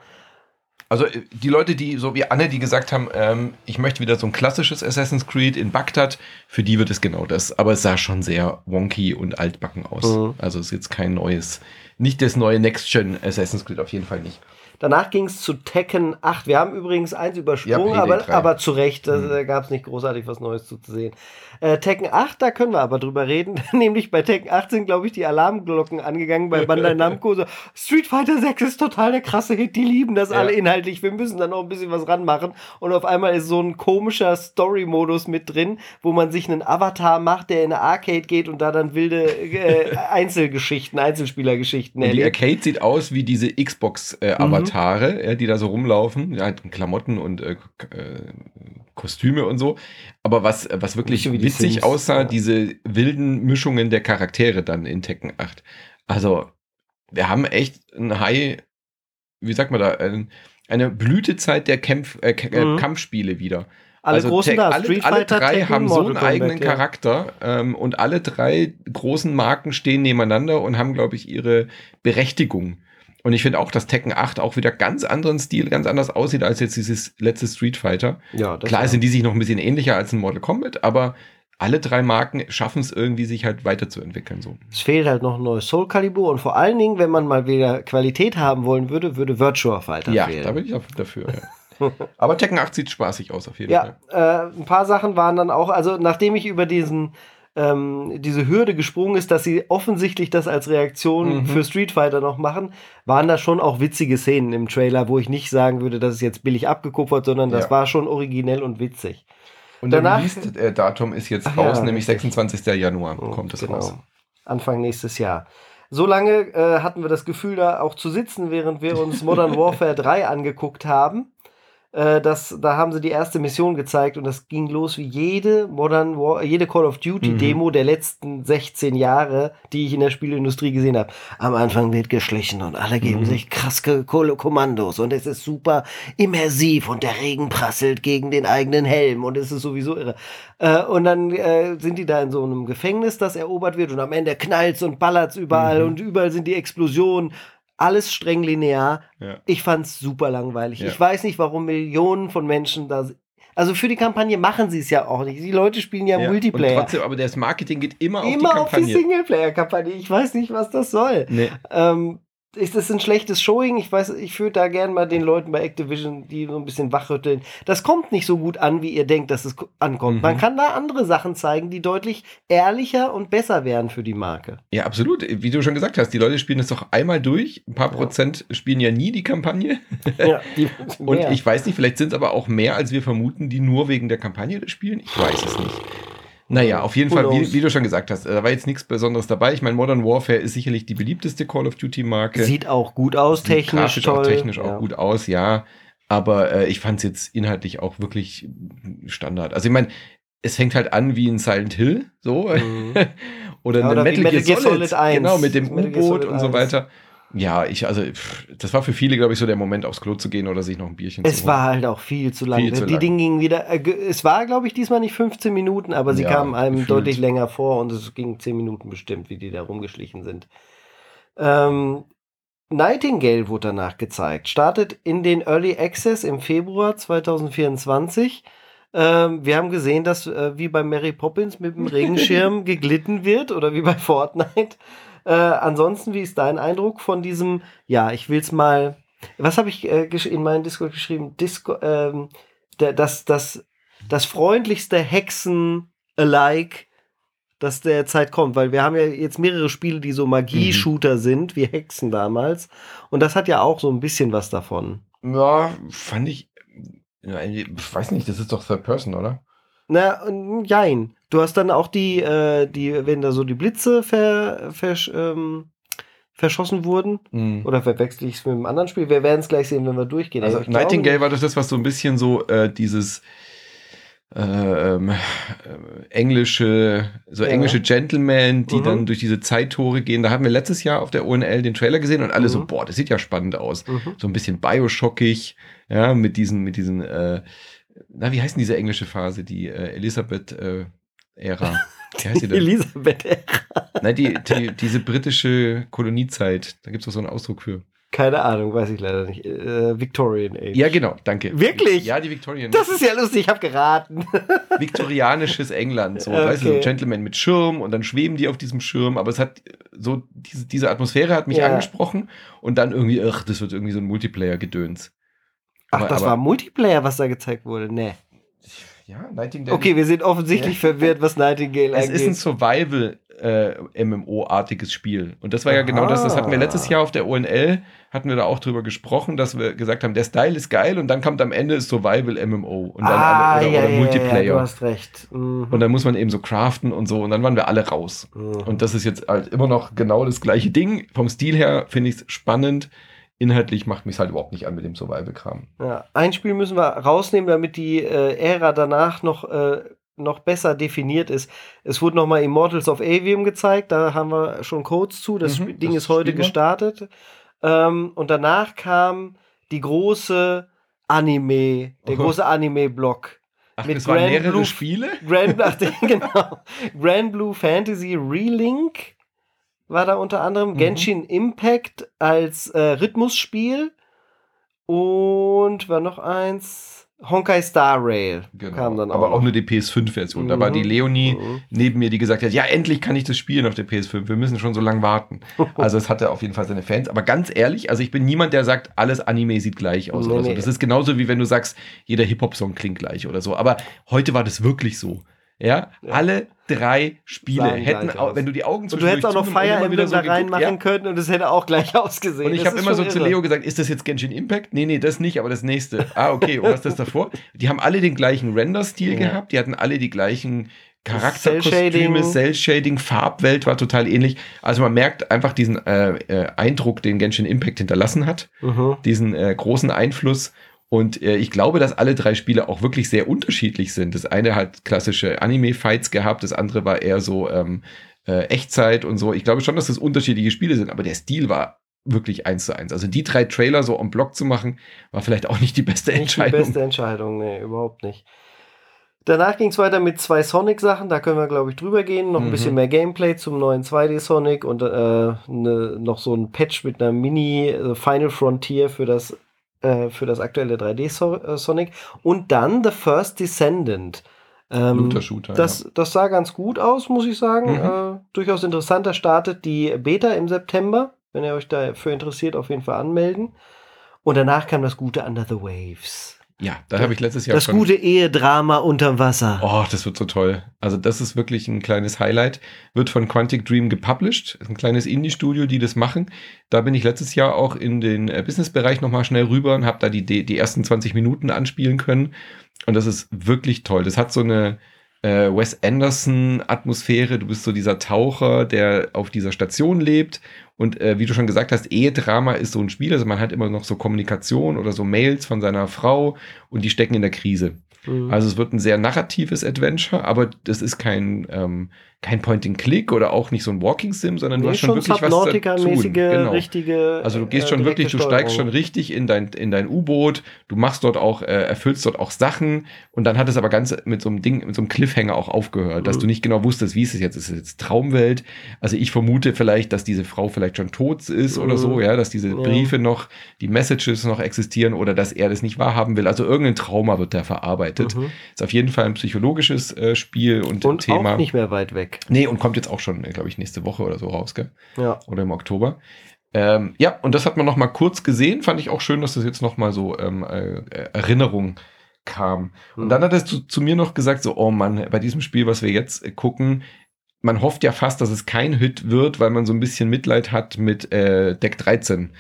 Also äh, die Leute, die, so wie Anne, die gesagt haben, ähm, ich möchte wieder so ein klassisches Assassin's Creed in Bagdad, für die wird es genau das. Aber es sah schon sehr wonky und altbacken aus. Mhm. Also es ist jetzt kein neues, nicht das neue Next-Gen Assassin's Creed, auf jeden Fall nicht. Danach ging es zu Tekken 8. Wir haben übrigens eins übersprungen, ja, aber, aber zu Recht, mhm. da gab es nicht großartig was Neues zu sehen. Äh, Tekken 8, da können wir aber drüber reden. Nämlich bei Tekken 8 sind, glaube ich, die Alarmglocken angegangen bei Bandai Namco. So, Street Fighter 6 ist total der krasse Hit, die lieben das ja. alle inhaltlich. Wir müssen da noch ein bisschen was ranmachen. Und auf einmal ist so ein komischer Story-Modus mit drin, wo man sich einen Avatar macht, der in eine Arcade geht und da dann wilde äh, Einzelgeschichten, Einzelspielergeschichten erlebt. Die Arcade sieht aus wie diese Xbox-Avatare, äh, mhm. ja, die da so rumlaufen. Ja, Klamotten und äh, äh Kostüme und so. Aber was, was wirklich witzig Sims, aussah, ja. diese wilden Mischungen der Charaktere dann in Tekken 8. Also, wir haben echt ein High, wie sagt man da, eine Blütezeit der Kämpf, äh, äh, mhm. Kampfspiele wieder. Alle also großen da, alle, alle drei Tekken, haben so einen eigenen ja. Charakter ähm, und alle drei großen Marken stehen nebeneinander und haben, glaube ich, ihre Berechtigung. Und ich finde auch, dass Tekken 8 auch wieder ganz anderen Stil, ganz anders aussieht als jetzt dieses letzte Street Fighter. Ja, Klar ja. sind die sich noch ein bisschen ähnlicher als ein Mortal Kombat, aber alle drei Marken schaffen es irgendwie, sich halt weiterzuentwickeln. So. Es fehlt halt noch ein neues Soul Calibur und vor allen Dingen, wenn man mal wieder Qualität haben wollen würde, würde Virtua Fighter ja, fehlen. Ja, da bin ich auch dafür. Ja. Aber Tekken 8 sieht spaßig aus auf jeden ja, Fall. Ja, äh, ein paar Sachen waren dann auch, also nachdem ich über diesen ähm, diese Hürde gesprungen ist, dass sie offensichtlich das als Reaktion mhm. für Street Fighter noch machen, waren da schon auch witzige Szenen im Trailer, wo ich nicht sagen würde, das ist jetzt billig abgekupfert, sondern das ja. war schon originell und witzig. Und Danach, der Datum ist jetzt raus, ja, nämlich 26. Januar kommt es genau. raus. Anfang nächstes Jahr. So lange äh, hatten wir das Gefühl, da auch zu sitzen, während wir uns Modern Warfare 3 angeguckt haben. Äh, das, da haben sie die erste Mission gezeigt und das ging los wie jede Modern War, jede Call of Duty mhm. Demo der letzten 16 Jahre, die ich in der Spielindustrie gesehen habe. Am Anfang wird geschlichen und alle geben mhm. sich krass Kommandos und es ist super immersiv und der Regen prasselt gegen den eigenen Helm und es ist sowieso irre. Äh, und dann äh, sind die da in so einem Gefängnis, das erobert wird und am Ende knallt's und ballert's überall mhm. und überall sind die Explosionen alles streng linear. Ja. Ich fand's super langweilig. Ja. Ich weiß nicht, warum Millionen von Menschen da also für die Kampagne machen sie es ja auch nicht. Die Leute spielen ja, ja Multiplayer. trotzdem, aber das Marketing geht immer, immer auf die Kampagne. Immer auf die Singleplayer-Kampagne. Ich weiß nicht, was das soll. Nee. Ähm, ist das ein schlechtes Showing? Ich weiß, ich würde da gerne mal den Leuten bei Activision, die so ein bisschen wachrütteln. Das kommt nicht so gut an, wie ihr denkt, dass es ankommt. Mhm. Man kann da andere Sachen zeigen, die deutlich ehrlicher und besser wären für die Marke. Ja, absolut. Wie du schon gesagt hast, die Leute spielen das doch einmal durch. Ein paar ja. Prozent spielen ja nie die Kampagne. Ja, die und ich weiß nicht, vielleicht sind es aber auch mehr, als wir vermuten, die nur wegen der Kampagne spielen. Ich weiß es nicht. Naja, auf jeden Fall, wie, wie, du schon gesagt hast, da war jetzt nichts Besonderes dabei. Ich meine, Modern Warfare ist sicherlich die beliebteste Call of Duty-Marke. Sieht auch gut aus, Sieht technisch. Toll. auch technisch ja. auch gut aus, ja. Aber äh, ich fand es jetzt inhaltlich auch wirklich Standard. Also ich meine, es fängt halt an wie ein Silent Hill, so. Mhm. oder ja, eine Metal, Metal Gear Solid, Solid 1. Genau, mit dem U-Boot und so weiter. Ja, ich, also, pff, das war für viele, glaube ich, so der Moment, aufs Klo zu gehen oder sich noch ein Bierchen es zu holen. Es war halt auch viel zu lang. Viel zu die lang. Dinge gingen wieder, äh, es war, glaube ich, diesmal nicht 15 Minuten, aber sie ja, kamen einem gefühlt. deutlich länger vor und es ging 10 Minuten bestimmt, wie die da rumgeschlichen sind. Ähm, Nightingale wurde danach gezeigt. Startet in den Early Access im Februar 2024. Ähm, wir haben gesehen, dass äh, wie bei Mary Poppins mit dem Regenschirm geglitten wird oder wie bei Fortnite. Äh, ansonsten, wie ist dein Eindruck von diesem, ja, ich will es mal, was habe ich äh, in meinem Discord geschrieben? Disco, ähm, der, das, das, das freundlichste Hexen-alike, das der Zeit kommt, weil wir haben ja jetzt mehrere Spiele, die so Magie-Shooter mhm. sind, wie Hexen damals. Und das hat ja auch so ein bisschen was davon. Ja, fand ich. Ich weiß nicht, das ist doch Third Person, oder? Na, jein. Du hast dann auch die, äh, die, wenn da so die Blitze ver, ver, ähm, verschossen wurden. Mhm. Oder verwechsel ich es mit einem anderen Spiel? Wir werden es gleich sehen, wenn wir durchgehen. Also, also Nightingale war das das, was so ein bisschen so äh, dieses ähm, äh, englische, so ja. englische Gentlemen, die mhm. dann durch diese Zeittore gehen. Da haben wir letztes Jahr auf der ONL den Trailer gesehen und alle mhm. so, boah, das sieht ja spannend aus. Mhm. So ein bisschen Bioshockig, ja, mit diesen, mit diesen äh, na, wie heißt denn diese englische Phase, die äh, Äh, wie heißt die denn? Elisabeth-Ära. Nein, die, die, diese britische Koloniezeit, da gibt es doch so einen Ausdruck für. Keine Ahnung, weiß ich leider nicht. Äh, Victorian Age. Ja, genau, danke. Wirklich? Ja, die Victorian Das ist ja lustig, ich habe geraten. Viktorianisches England, so, okay. weißt du, so Gentleman mit Schirm und dann schweben die auf diesem Schirm, aber es hat so diese, diese Atmosphäre hat mich ja. angesprochen und dann irgendwie, ach, das wird irgendwie so ein Multiplayer-Gedöns. Ach, das aber, war Multiplayer, was da gezeigt wurde? Nee. Ja, Nightingale. Okay, wir sind offensichtlich ja. verwirrt, was Nightingale es angeht. Es ist ein Survival äh, MMO-artiges Spiel. Und das war ja Aha. genau das. Das hatten wir letztes Jahr auf der ONL, hatten wir da auch drüber gesprochen, dass wir gesagt haben, der Style ist geil und dann kommt am Ende Survival MMO und dann ah, alle, oder, ja, oder ja, Multiplayer. Ja, du hast recht. Mhm. Und dann muss man eben so craften und so und dann waren wir alle raus. Mhm. Und das ist jetzt halt immer noch genau das gleiche Ding. Vom Stil her finde ich es spannend inhaltlich macht mich halt überhaupt nicht an mit dem Survival-Kram. Ja, ein Spiel müssen wir rausnehmen, damit die äh, Ära danach noch, äh, noch besser definiert ist. Es wurde nochmal Immortals of Avium gezeigt, da haben wir schon Codes zu. Das mhm, Ding das ist heute gestartet. Ähm, und danach kam die große Anime, der Oho. große Anime-Block. Ach, mit das Grand waren mehrere Blue, Spiele? Grand, ach, genau. Grand Blue Fantasy Relink war da unter anderem. Mhm. Genshin Impact als äh, Rhythmusspiel. Und war noch eins. Honkai Star Rail genau. kam dann auch. Aber auch nur die PS5-Version. Mhm. Da war die mhm. Leonie mhm. neben mir, die gesagt hat, ja, endlich kann ich das spielen auf der PS5. Wir müssen schon so lange warten. also es hatte auf jeden Fall seine Fans. Aber ganz ehrlich, also ich bin niemand, der sagt, alles Anime sieht gleich aus nee, oder so. Das ist genauso wie wenn du sagst, jeder Hip-Hop-Song klingt gleich oder so. Aber heute war das wirklich so. Ja, ja. alle drei Spiele hätten, auch, wenn du die Augen zu Und du hättest auch noch Fire Emblem so da reinmachen ja. können und es hätte auch gleich ausgesehen. Und ich habe immer so irre. zu Leo gesagt, ist das jetzt Genshin Impact? Nee, nee, das nicht, aber das nächste. Ah, okay, und was ist das davor? Die haben alle den gleichen Render-Stil ja. gehabt, die hatten alle die gleichen Charakterkostüme, Cell-Shading, Farbwelt war total ähnlich. Also man merkt einfach diesen äh, äh, Eindruck, den Genshin Impact hinterlassen hat, mhm. diesen äh, großen Einfluss und äh, ich glaube, dass alle drei Spiele auch wirklich sehr unterschiedlich sind. Das eine hat klassische Anime-Fights gehabt, das andere war eher so ähm, äh, Echtzeit und so. Ich glaube schon, dass das unterschiedliche Spiele sind, aber der Stil war wirklich eins zu eins. Also die drei Trailer so am Block zu machen, war vielleicht auch nicht die beste nicht Entscheidung. Die beste Entscheidung, nee, überhaupt nicht. Danach ging es weiter mit zwei Sonic-Sachen, da können wir, glaube ich, drüber gehen. Noch ein mhm. bisschen mehr Gameplay zum neuen 2D-Sonic und äh, ne, noch so ein Patch mit einer Mini äh, Final Frontier für das äh, für das aktuelle 3D-Sonic. Und dann The First Descendant. Ähm, das, ja. das sah ganz gut aus, muss ich sagen. Mhm. Äh, durchaus interessanter startet die Beta im September. Wenn ihr euch dafür interessiert, auf jeden Fall anmelden. Und danach kam das gute Under the Waves. Ja, da habe ich letztes Jahr Das schon, gute Ehedrama unterm Wasser. Oh, das wird so toll. Also das ist wirklich ein kleines Highlight. Wird von Quantic Dream gepublished. Ein kleines Indie-Studio, die das machen. Da bin ich letztes Jahr auch in den äh, Business-Bereich nochmal schnell rüber und habe da die, die ersten 20 Minuten anspielen können. Und das ist wirklich toll. Das hat so eine äh, Wes Anderson-Atmosphäre. Du bist so dieser Taucher, der auf dieser Station lebt und äh, wie du schon gesagt hast, Ehedrama ist so ein Spiel. Also man hat immer noch so Kommunikation oder so Mails von seiner Frau und die stecken in der Krise. Mhm. Also es wird ein sehr narratives Adventure, aber das ist kein, ähm, kein Point-and-Click oder auch nicht so ein Walking-Sim, sondern nee, du hast schon, wirklich was zu tun. Genau. richtige Also du gehst äh, schon wirklich, du Steuerung. steigst schon richtig in dein, in dein U-Boot, du machst dort auch, äh, erfüllst dort auch Sachen und dann hat es aber ganz mit so einem Ding, mit so einem Cliffhanger auch aufgehört, mhm. dass du nicht genau wusstest, wie ist es jetzt, ist es jetzt Traumwelt? Also ich vermute vielleicht, dass diese Frau vielleicht schon tot ist mhm. oder so, mhm. ja, dass diese Briefe noch, die Messages noch existieren oder dass er das nicht wahrhaben will. Also irgendein Trauma wird da verarbeitet. Mhm. Ist auf jeden Fall ein psychologisches äh, Spiel und, und Thema. Auch nicht mehr weit weg. Nee, und kommt jetzt auch schon, glaube ich, nächste Woche oder so raus, gell? Ja. Oder im Oktober. Ähm, ja, und das hat man noch mal kurz gesehen. Fand ich auch schön, dass das jetzt noch mal so ähm, äh, Erinnerung kam. Und mhm. dann hat er zu, zu, mir noch gesagt, so, oh Mann, bei diesem Spiel, was wir jetzt äh, gucken, man hofft ja fast, dass es kein Hit wird, weil man so ein bisschen Mitleid hat mit äh, Deck 13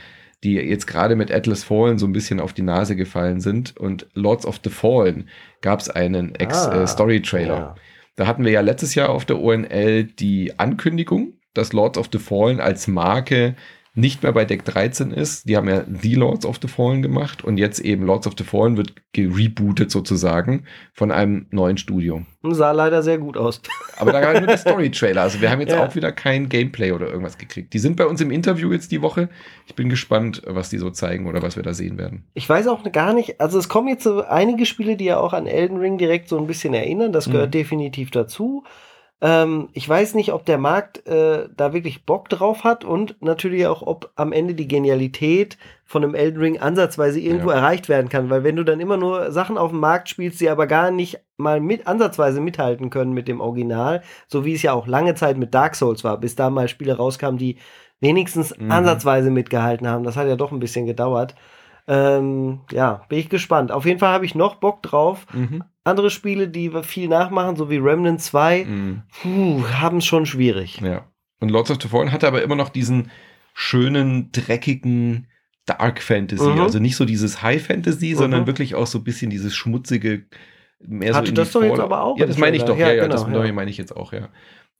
die jetzt gerade mit Atlas Fallen so ein bisschen auf die Nase gefallen sind. Und Lords of the Fallen gab es einen Ex-Story-Trailer. Ah, ja. Da hatten wir ja letztes Jahr auf der ONL die Ankündigung, dass Lords of the Fallen als Marke nicht mehr bei Deck 13 ist. Die haben ja The Lords of the Fallen gemacht und jetzt eben Lords of the Fallen wird gerebootet sozusagen von einem neuen Studio. Sah leider sehr gut aus. Aber da war nur der Story-Trailer. Also wir haben jetzt ja. auch wieder kein Gameplay oder irgendwas gekriegt. Die sind bei uns im Interview jetzt die Woche. Ich bin gespannt, was die so zeigen oder was wir da sehen werden. Ich weiß auch gar nicht, also es kommen jetzt so einige Spiele, die ja auch an Elden Ring direkt so ein bisschen erinnern. Das gehört mhm. definitiv dazu. Ähm, ich weiß nicht, ob der Markt äh, da wirklich Bock drauf hat und natürlich auch, ob am Ende die Genialität von einem Elden Ring ansatzweise irgendwo ja. erreicht werden kann. Weil wenn du dann immer nur Sachen auf dem Markt spielst, die aber gar nicht mal mit ansatzweise mithalten können mit dem Original, so wie es ja auch lange Zeit mit Dark Souls war, bis da mal Spiele rauskamen, die wenigstens mhm. ansatzweise mitgehalten haben. Das hat ja doch ein bisschen gedauert. Ähm, ja, bin ich gespannt. Auf jeden Fall habe ich noch Bock drauf. Mhm. Andere Spiele, die viel nachmachen, so wie Remnant 2, mhm. haben es schon schwierig. Ja. Und Lords of the Fallen hatte aber immer noch diesen schönen, dreckigen Dark Fantasy. Mhm. Also nicht so dieses High Fantasy, mhm. sondern wirklich auch so ein bisschen dieses schmutzige, mehr Hatte so in das doch jetzt aber auch. Ja, das meine ich doch. Ja, ja, ja genau, das ja. meine ich jetzt auch, ja.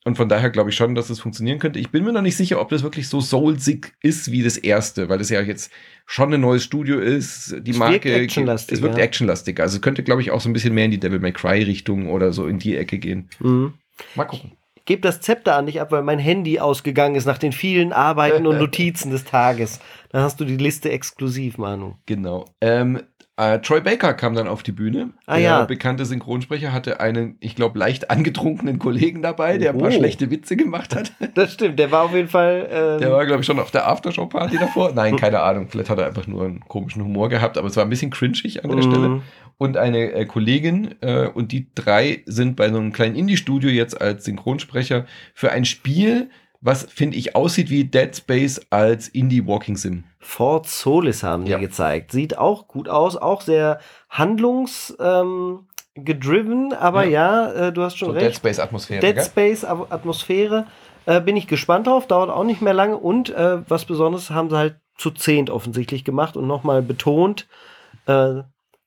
Und von daher glaube ich schon, dass es das funktionieren könnte. Ich bin mir noch nicht sicher, ob das wirklich so soulsig ist wie das erste, weil das ja jetzt schon ein neues Studio ist. Die es Marke. Wirkt actionlastig, es wirkt ja. actionlastig. Also es könnte, glaube ich, auch so ein bisschen mehr in die Devil May Cry Richtung oder so in die Ecke gehen. Mhm. Mal gucken. Gebe das Zepter an dich ab, weil mein Handy ausgegangen ist nach den vielen Arbeiten und Notizen des Tages. Dann hast du die Liste exklusiv, Manu. Genau. Ähm, äh, Troy Baker kam dann auf die Bühne. Ah, der ja. bekannte Synchronsprecher hatte einen, ich glaube, leicht angetrunkenen Kollegen dabei, der ein paar oh. schlechte Witze gemacht hat. Das stimmt, der war auf jeden Fall. Ähm der war, glaube ich, schon auf der Aftershow-Party davor. Nein, keine Ahnung. Vielleicht hat er einfach nur einen komischen Humor gehabt, aber es war ein bisschen cringig an der mhm. Stelle. Und eine äh, Kollegin, äh, und die drei sind bei so einem kleinen Indie-Studio jetzt als Synchronsprecher für ein Spiel, was, finde ich, aussieht wie Dead Space als Indie-Walking Sim. Fort Solis haben die ja. gezeigt. Sieht auch gut aus, auch sehr handlungsgedriven, ähm, aber ja, ja äh, du hast schon so recht. Dead Space Atmosphäre. Dead Space Atmosphäre. Äh, bin ich gespannt drauf, dauert auch nicht mehr lange und äh, was Besonderes haben sie halt zu zehnt offensichtlich gemacht und nochmal betont, äh,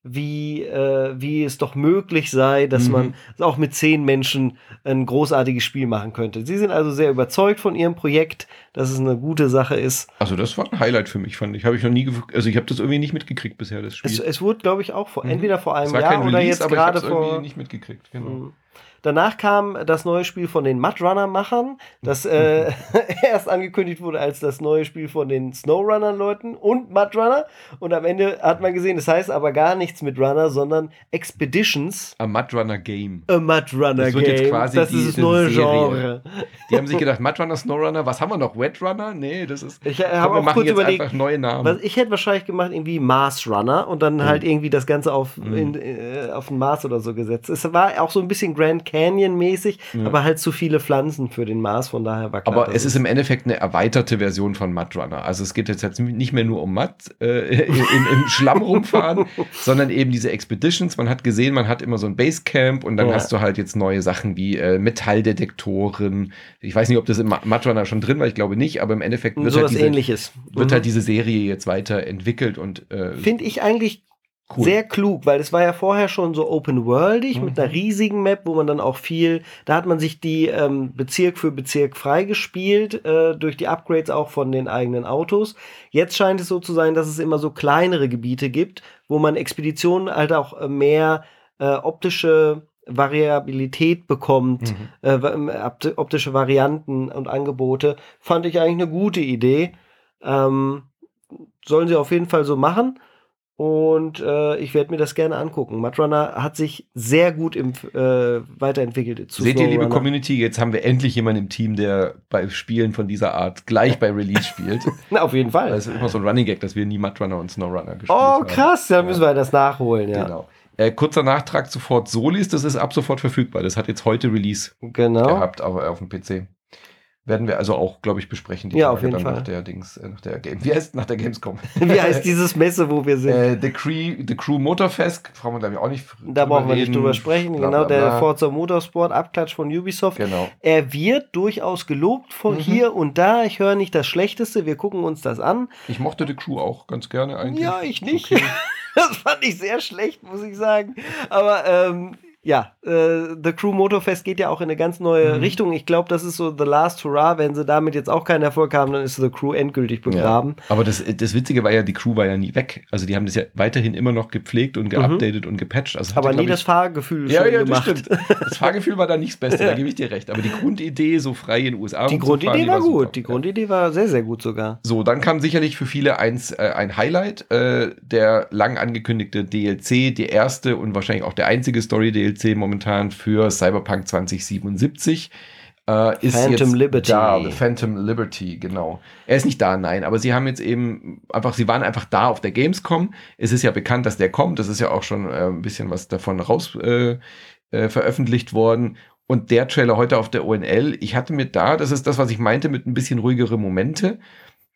wie, äh, wie es doch möglich sei, dass mhm. man auch mit zehn Menschen ein großartiges Spiel machen könnte. Sie sind also sehr überzeugt von ihrem Projekt, dass es eine gute Sache ist. Also das war ein Highlight für mich, fand ich. Habe ich noch nie, also ich habe das irgendwie nicht mitgekriegt bisher, das Spiel. Es, es wurde, glaube ich, auch vor, mhm. entweder vor einem Jahr Release, oder jetzt gerade vor. Nicht mitgekriegt, genau. Mhm. Danach kam das neue Spiel von den Mudrunner-Machern, das äh, erst angekündigt wurde als das neue Spiel von den Snowrunner-Leuten und Mudrunner. Und am Ende hat man gesehen, das heißt aber gar nichts mit Runner, sondern Expeditions. A Mudrunner Game. A Mudrunner Game. das die, ist das neue. Genre. Die haben sich gedacht, Mudrunner, Snowrunner, was haben wir noch? Wetrunner? Nee, das ist. Ich äh, habe auch kurz überlegt, einfach neue Namen. Was, ich hätte wahrscheinlich gemacht, irgendwie Mars Runner und dann mhm. halt irgendwie das Ganze auf, mhm. in, äh, auf den Mars oder so gesetzt. Es war auch so ein bisschen Grand Canyon-mäßig, ja. aber halt zu viele Pflanzen für den Mars, von daher war klar. Aber es ist im Endeffekt eine erweiterte Version von Mudrunner. Also es geht jetzt nicht mehr nur um Mud äh, im, im Schlamm rumfahren, sondern eben diese Expeditions. Man hat gesehen, man hat immer so ein Basecamp und dann ja. hast du halt jetzt neue Sachen wie äh, Metalldetektoren. Ich weiß nicht, ob das im Mudrunner schon drin war, ich glaube nicht, aber im Endeffekt wird, so halt, diese, ähnliches. wird mhm. halt diese Serie jetzt weiterentwickelt und äh, finde ich eigentlich Cool. Sehr klug, weil es war ja vorher schon so open-worldig mhm. mit einer riesigen Map, wo man dann auch viel, da hat man sich die ähm, Bezirk für Bezirk freigespielt, äh, durch die Upgrades auch von den eigenen Autos. Jetzt scheint es so zu sein, dass es immer so kleinere Gebiete gibt, wo man Expeditionen halt auch äh, mehr äh, optische Variabilität bekommt, mhm. äh, optische Varianten und Angebote. Fand ich eigentlich eine gute Idee. Ähm, sollen sie auf jeden Fall so machen. Und äh, ich werde mir das gerne angucken. Matrunner hat sich sehr gut im, äh, weiterentwickelt. Seht ihr, liebe Community, jetzt haben wir endlich jemanden im Team, der bei Spielen von dieser Art gleich bei Release spielt. Na, auf jeden Fall. Das ist immer so ein Running Gag, dass wir nie Matrunner und Snowrunner gespielt oh, haben. Oh, krass, dann müssen wir das nachholen, ja. Genau. Äh, kurzer Nachtrag zu Fort Solis, das ist ab sofort verfügbar. Das hat jetzt heute Release genau. gehabt, aber auf dem PC. Werden wir also auch, glaube ich, besprechen. Die ja, Tage auf jeden Fall. Nach der Dings, äh, nach der Game. Wie heißt nach der Gamescom? Wie heißt dieses Messe, wo wir sind? Äh, The, Crew, The Crew Motorfest, brauchen wir glaube ich auch nicht. Da brauchen wir nicht drüber sprechen. Bla, genau, bla, bla. der Forza Motorsport Abklatsch von Ubisoft. Genau. Er wird durchaus gelobt von mhm. hier und da. Ich höre nicht das Schlechteste. Wir gucken uns das an. Ich mochte The Crew auch ganz gerne eigentlich. Ja, ich nicht. Okay. das fand ich sehr schlecht, muss ich sagen. Aber ähm, ja, äh, The Crew Motorfest geht ja auch in eine ganz neue mhm. Richtung. Ich glaube, das ist so The Last Hurrah. Wenn sie damit jetzt auch keinen Erfolg haben, dann ist The Crew endgültig begraben. Ja. Aber das, das Witzige war ja, die Crew war ja nie weg. Also die haben das ja weiterhin immer noch gepflegt und mhm. geupdatet mhm. und gepatcht. Also aber hatte, nie ich, das Fahrgefühl ja, ja, gemacht. Das, stimmt. das Fahrgefühl war da nicht das Beste, da gebe ich dir recht. Aber die Grundidee, so frei in den USA Die Grundidee war, war gut. Super. Die Grundidee war sehr, sehr gut sogar. So, dann kam sicherlich für viele eins, äh, ein Highlight, äh, der lang angekündigte DLC, die erste und wahrscheinlich auch der einzige Story-DLC DLC momentan für Cyberpunk 2077. Äh, ist Phantom Liberty. Da, The Phantom Liberty, genau. Er ist nicht da, nein, aber sie haben jetzt eben einfach, sie waren einfach da auf der Gamescom. Es ist ja bekannt, dass der kommt. Das ist ja auch schon äh, ein bisschen was davon raus äh, äh, veröffentlicht worden. Und der Trailer heute auf der ONL, ich hatte mir da, das ist das, was ich meinte, mit ein bisschen ruhigere Momente.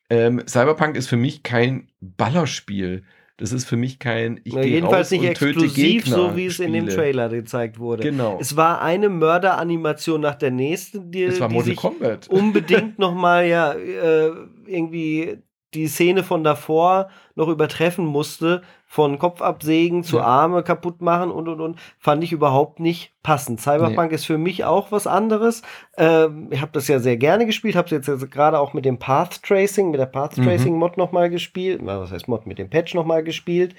Ähm, Cyberpunk ist für mich kein Ballerspiel. Das ist für mich kein. Ich Na, jedenfalls nicht explosiv, so wie es in dem Trailer gezeigt wurde. Genau. Es war eine Mörderanimation nach der nächsten, die, es war die sich Kombat. unbedingt nochmal ja äh, irgendwie die Szene von davor noch übertreffen musste, von Kopf absägen zu ja. Arme kaputt machen und und und, fand ich überhaupt nicht passend. Cyberpunk nee. ist für mich auch was anderes. Ähm, ich habe das ja sehr gerne gespielt, habe es jetzt gerade auch mit dem Path Tracing, mit der Path Tracing mhm. Mod nochmal gespielt. Was heißt Mod? Mit dem Patch nochmal gespielt.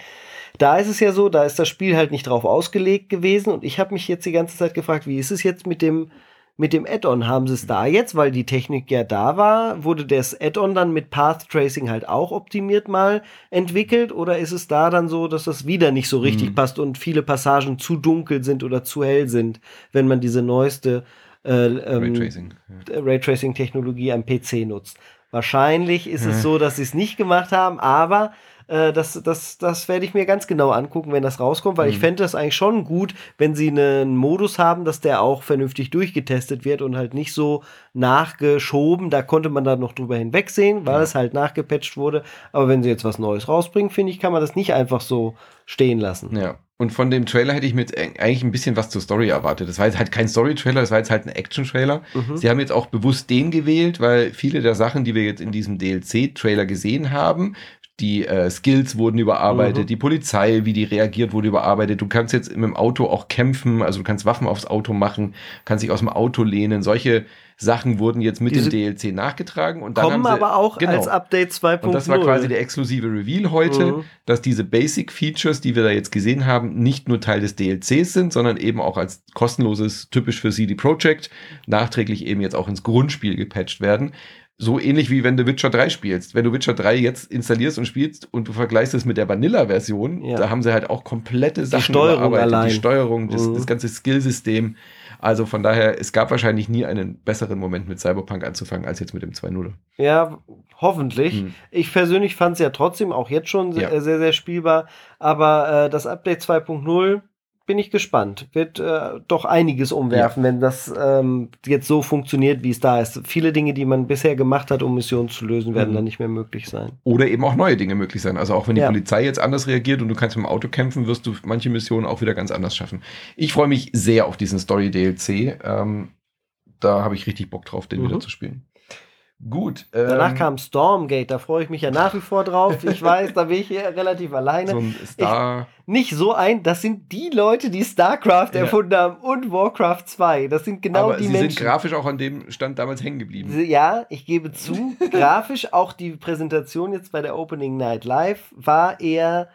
Da ist es ja so, da ist das Spiel halt nicht drauf ausgelegt gewesen und ich habe mich jetzt die ganze Zeit gefragt, wie ist es jetzt mit dem mit dem Add-on haben sie es da jetzt, weil die Technik ja da war, wurde das Add-on dann mit Path Tracing halt auch optimiert mal entwickelt oder ist es da dann so, dass das wieder nicht so richtig mhm. passt und viele Passagen zu dunkel sind oder zu hell sind, wenn man diese neueste äh, ähm, Raytracing. Ja. Raytracing Technologie am PC nutzt? Wahrscheinlich ist ja. es so, dass sie es nicht gemacht haben, aber äh, das, das, das werde ich mir ganz genau angucken, wenn das rauskommt, weil mhm. ich fände das eigentlich schon gut, wenn sie einen Modus haben, dass der auch vernünftig durchgetestet wird und halt nicht so nachgeschoben. Da konnte man dann noch drüber hinwegsehen, weil ja. es halt nachgepatcht wurde. Aber wenn sie jetzt was Neues rausbringen, finde ich, kann man das nicht einfach so stehen lassen. Ja. Und von dem Trailer hätte ich mir eigentlich ein bisschen was zur Story erwartet. Das war jetzt halt kein Story-Trailer, das war jetzt halt ein Action-Trailer. Mhm. Sie haben jetzt auch bewusst den gewählt, weil viele der Sachen, die wir jetzt in diesem DLC-Trailer gesehen haben, die äh, Skills wurden überarbeitet, mhm. die Polizei, wie die reagiert, wurde überarbeitet. Du kannst jetzt mit dem Auto auch kämpfen, also du kannst Waffen aufs Auto machen, kannst dich aus dem Auto lehnen. Solche Sachen wurden jetzt mit Diese dem DLC nachgetragen und dann kommen haben sie, aber auch genau, als Update 2.0. Und das war quasi der exklusive Reveal heute, mhm. dass diese Basic Features, die wir da jetzt gesehen haben, nicht nur Teil des DLCs sind, sondern eben auch als kostenloses, typisch für CD Projekt, nachträglich eben jetzt auch ins Grundspiel gepatcht werden so ähnlich wie wenn du Witcher 3 spielst. Wenn du Witcher 3 jetzt installierst und spielst und du vergleichst es mit der Vanilla-Version, ja. da haben sie halt auch komplette Sachen die Steuerung allein. Die Steuerung, das, mhm. das ganze Skillsystem. Also von daher, es gab wahrscheinlich nie einen besseren Moment mit Cyberpunk anzufangen als jetzt mit dem 2.0. Ja, hoffentlich. Mhm. Ich persönlich fand es ja trotzdem auch jetzt schon sehr, ja. sehr, sehr spielbar. Aber äh, das Update 2.0 bin ich gespannt. Wird äh, doch einiges umwerfen, ja. wenn das ähm, jetzt so funktioniert, wie es da ist. Viele Dinge, die man bisher gemacht hat, um Missionen zu lösen, werden mhm. dann nicht mehr möglich sein. Oder eben auch neue Dinge möglich sein. Also auch wenn die ja. Polizei jetzt anders reagiert und du kannst mit dem Auto kämpfen, wirst du manche Missionen auch wieder ganz anders schaffen. Ich freue mich sehr auf diesen Story-DLC. Ähm, da habe ich richtig Bock drauf, den mhm. wieder zu spielen. Gut. Ähm, Danach kam Stormgate, da freue ich mich ja nach wie vor drauf. Ich weiß, da bin ich hier relativ alleine. So ein Star. Ich, nicht so ein, das sind die Leute, die StarCraft ja. erfunden haben und Warcraft 2. Das sind genau Aber die sie Menschen. Sie sind grafisch auch an dem Stand damals hängen geblieben. Ja, ich gebe zu, grafisch auch die Präsentation jetzt bei der Opening Night Live war eher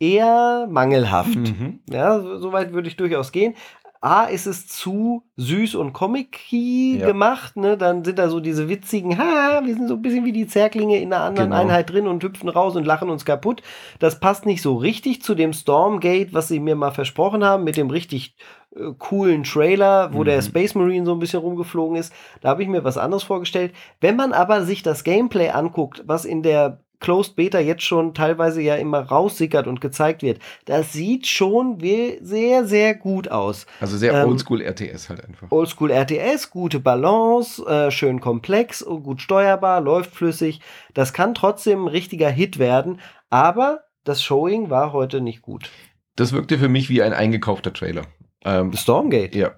eher mangelhaft. Mhm. Ja, soweit so würde ich durchaus gehen. A, ist es zu süß und comic-y ja. gemacht, ne? Dann sind da so diese witzigen, ha, wir sind so ein bisschen wie die Zerklinge in einer anderen genau. Einheit drin und hüpfen raus und lachen uns kaputt. Das passt nicht so richtig zu dem Stormgate, was sie mir mal versprochen haben, mit dem richtig äh, coolen Trailer, wo mhm. der Space Marine so ein bisschen rumgeflogen ist. Da habe ich mir was anderes vorgestellt. Wenn man aber sich das Gameplay anguckt, was in der Closed Beta jetzt schon teilweise ja immer raussickert und gezeigt wird, das sieht schon sehr, sehr gut aus. Also sehr ähm, Oldschool RTS halt einfach. Oldschool RTS, gute Balance, äh, schön komplex, gut steuerbar, läuft flüssig. Das kann trotzdem ein richtiger Hit werden, aber das Showing war heute nicht gut. Das wirkte für mich wie ein eingekaufter Trailer. Ähm, Stormgate? Ja.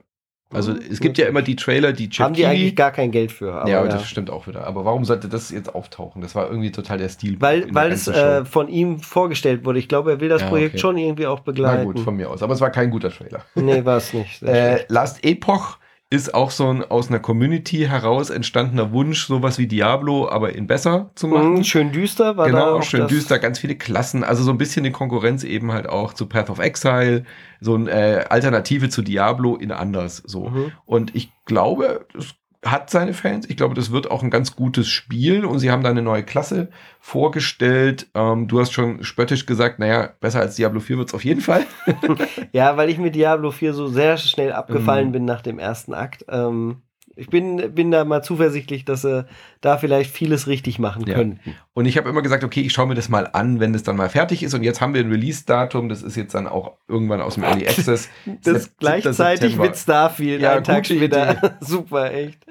Also mhm. es gibt ja immer die Trailer, die Jeff Haben die Keighley, eigentlich gar kein Geld für. Aber ja, ja, das stimmt auch wieder. Aber warum sollte das jetzt auftauchen? Das war irgendwie total der Stil. Weil, weil es äh, von ihm vorgestellt wurde. Ich glaube, er will das ja, Projekt okay. schon irgendwie auch begleiten. Na gut, von mir aus. Aber es war kein guter Trailer. Nee, war es nicht. Äh, Last Epoch ist auch so ein aus einer Community heraus entstandener Wunsch, sowas wie Diablo, aber in besser zu machen. Mhm, schön düster war genau, da auch schön düster, ganz viele Klassen, also so ein bisschen die Konkurrenz eben halt auch zu Path of Exile, so eine äh, Alternative zu Diablo in anders so. Mhm. Und ich glaube, das hat seine Fans. Ich glaube, das wird auch ein ganz gutes Spiel und sie haben da eine neue Klasse vorgestellt. Ähm, du hast schon spöttisch gesagt, naja, besser als Diablo 4 wird es auf jeden Fall. ja, weil ich mit Diablo 4 so sehr schnell abgefallen mhm. bin nach dem ersten Akt. Ähm, ich bin, bin da mal zuversichtlich, dass sie da vielleicht vieles richtig machen ja. könnten. Und ich habe immer gesagt, okay, ich schaue mir das mal an, wenn das dann mal fertig ist. Und jetzt haben wir ein Release-Datum, das ist jetzt dann auch irgendwann aus dem Early Access. das Sep gleichzeitig September. mit Starfield, ja, einen Tag später. Super, echt.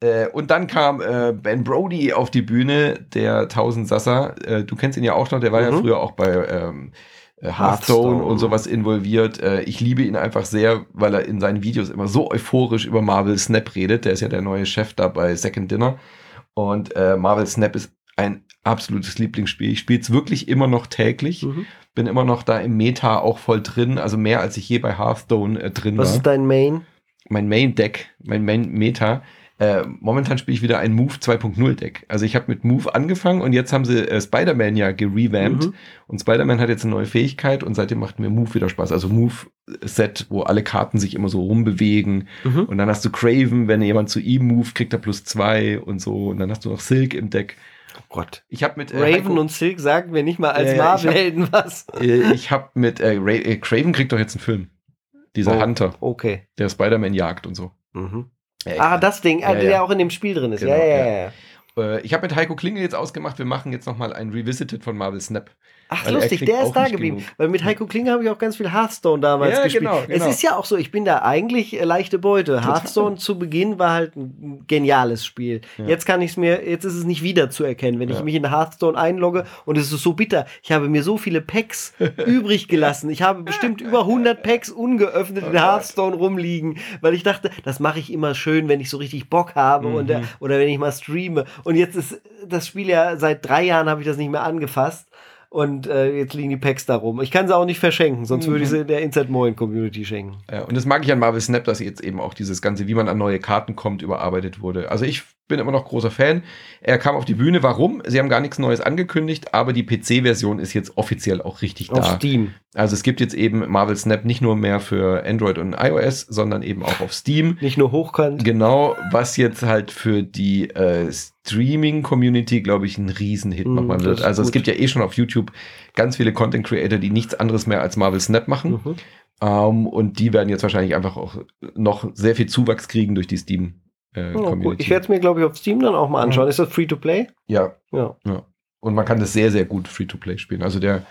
Äh, und dann kam äh, Ben Brody auf die Bühne, der Tausendsasser. Äh, du kennst ihn ja auch noch, der war mhm. ja früher auch bei ähm, äh, Hearthstone, und sowas involviert. Äh, ich liebe ihn einfach sehr, weil er in seinen Videos immer so euphorisch über Marvel Snap redet. Der ist ja der neue Chef da bei Second Dinner. Und äh, Marvel Snap ist ein absolutes Lieblingsspiel. Ich spiele es wirklich immer noch täglich. Mhm. Bin immer noch da im Meta auch voll drin, also mehr als ich je bei Hearthstone äh, drin Was war. Was ist dein Main? Mein Main Deck, mein Main Meta äh, momentan spiele ich wieder ein Move 2.0 Deck. Also ich habe mit Move angefangen und jetzt haben sie äh, Spider-Man ja gerevamped mhm. und Spider-Man hat jetzt eine neue Fähigkeit und seitdem macht mir Move wieder Spaß. Also Move-Set, wo alle Karten sich immer so rumbewegen mhm. und dann hast du Craven, wenn jemand zu ihm move, kriegt er plus zwei und so und dann hast du noch Silk im Deck. Oh Gott. Ich habe mit äh, Raven Heiko, und Silk sagen wir nicht mal als Marvel-Helden was. Äh, ich habe mit äh, Ra äh, Craven kriegt doch jetzt einen Film. Dieser oh, Hunter. Okay. Der Spider-Man jagt und so. Mhm. Ah, das Ding, der ja. auch in dem Spiel drin ist. Genau, ja, ja, ja. Äh, ich habe mit Heiko Klingel jetzt ausgemacht, wir machen jetzt nochmal ein Revisited von Marvel Snap. Ach, lustig, der ist da geblieben. Genug. Weil mit Heiko Klinger habe ich auch ganz viel Hearthstone damals ja, gespielt. Genau, genau. Es ist ja auch so, ich bin da eigentlich äh, leichte Beute. Total. Hearthstone zu Beginn war halt ein geniales Spiel. Ja. Jetzt kann ich es mir, jetzt ist es nicht wieder zu erkennen, wenn ja. ich mich in Hearthstone einlogge und es ist so bitter. Ich habe mir so viele Packs übrig gelassen. Ich habe bestimmt über 100 Packs ungeöffnet in Hearthstone rumliegen, weil ich dachte, das mache ich immer schön, wenn ich so richtig Bock habe mhm. und, äh, oder wenn ich mal streame. Und jetzt ist das Spiel ja, seit drei Jahren habe ich das nicht mehr angefasst. Und äh, jetzt liegen die Packs da rum. Ich kann sie auch nicht verschenken, sonst mhm. würde ich sie der Inside Moin Community schenken. Ja, und das mag ich an Marvel Snap, dass jetzt eben auch dieses Ganze, wie man an neue Karten kommt, überarbeitet wurde. Also ich bin immer noch großer Fan. Er kam auf die Bühne. Warum? Sie haben gar nichts Neues angekündigt, aber die PC-Version ist jetzt offiziell auch richtig auf da. Auf Steam. Also es gibt jetzt eben Marvel Snap nicht nur mehr für Android und iOS, sondern eben auch auf Steam. Nicht nur hochkant. Genau, was jetzt halt für die äh, Streaming-Community, glaube ich, ein Riesenhit mm, nochmal wird. Also es gibt ja eh schon auf YouTube ganz viele Content-Creator, die nichts anderes mehr als Marvel Snap machen. Mhm. Um, ähm, und die werden jetzt wahrscheinlich einfach auch noch sehr viel Zuwachs kriegen durch die Steam äh, oh, Community. Ich werde es mir, glaube ich, auf Steam dann auch mal anschauen. Mhm. Ist das Free-to-Play? Ja. ja. ja. Und man kann das sehr, sehr gut Free-to-Play spielen. Also der,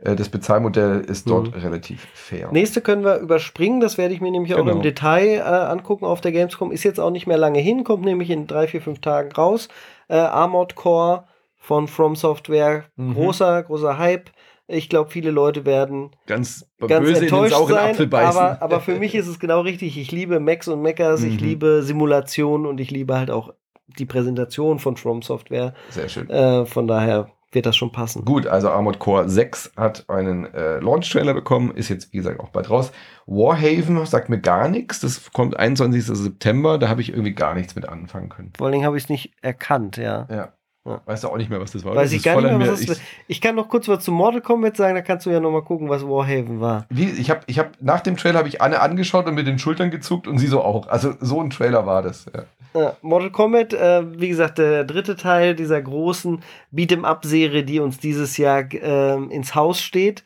äh, das Bezahlmodell ist dort mhm. relativ fair. Nächste können wir überspringen. Das werde ich mir nämlich genau. auch im Detail äh, angucken auf der Gamescom. Ist jetzt auch nicht mehr lange hin, kommt nämlich in drei, vier, fünf Tagen raus. Äh, Armored Core von From Software. Mhm. Großer, großer Hype. Ich glaube, viele Leute werden ganz, ganz böse enttäuscht in den sein, Apfel beißen. Aber, aber für mich ist es genau richtig. Ich liebe Macs und Meckers, mhm. ich liebe Simulationen und ich liebe halt auch die Präsentation von From Software. Sehr schön. Äh, von daher wird das schon passen. Gut, also Armored Core 6 hat einen äh, Launch-Trailer bekommen, ist jetzt, wie gesagt, auch bald raus. Warhaven sagt mir gar nichts, das kommt 21. September, da habe ich irgendwie gar nichts mit anfangen können. Vor allen Dingen habe ich es nicht erkannt, ja. Ja. Ja. Weißt du auch nicht mehr, was das war? Weiß das ich gar nicht mehr, was das ich, ich kann noch kurz was zu Mortal Kombat sagen, da kannst du ja noch mal gucken, was Warhaven war. Wie, ich habe ich hab, nach dem Trailer habe ich Anne angeschaut und mit den Schultern gezuckt und sie so auch. Also so ein Trailer war das. Ja. Ja, Mortal Kombat, äh, wie gesagt, der dritte Teil dieser großen Beat'em-up-Serie, die uns dieses Jahr äh, ins Haus steht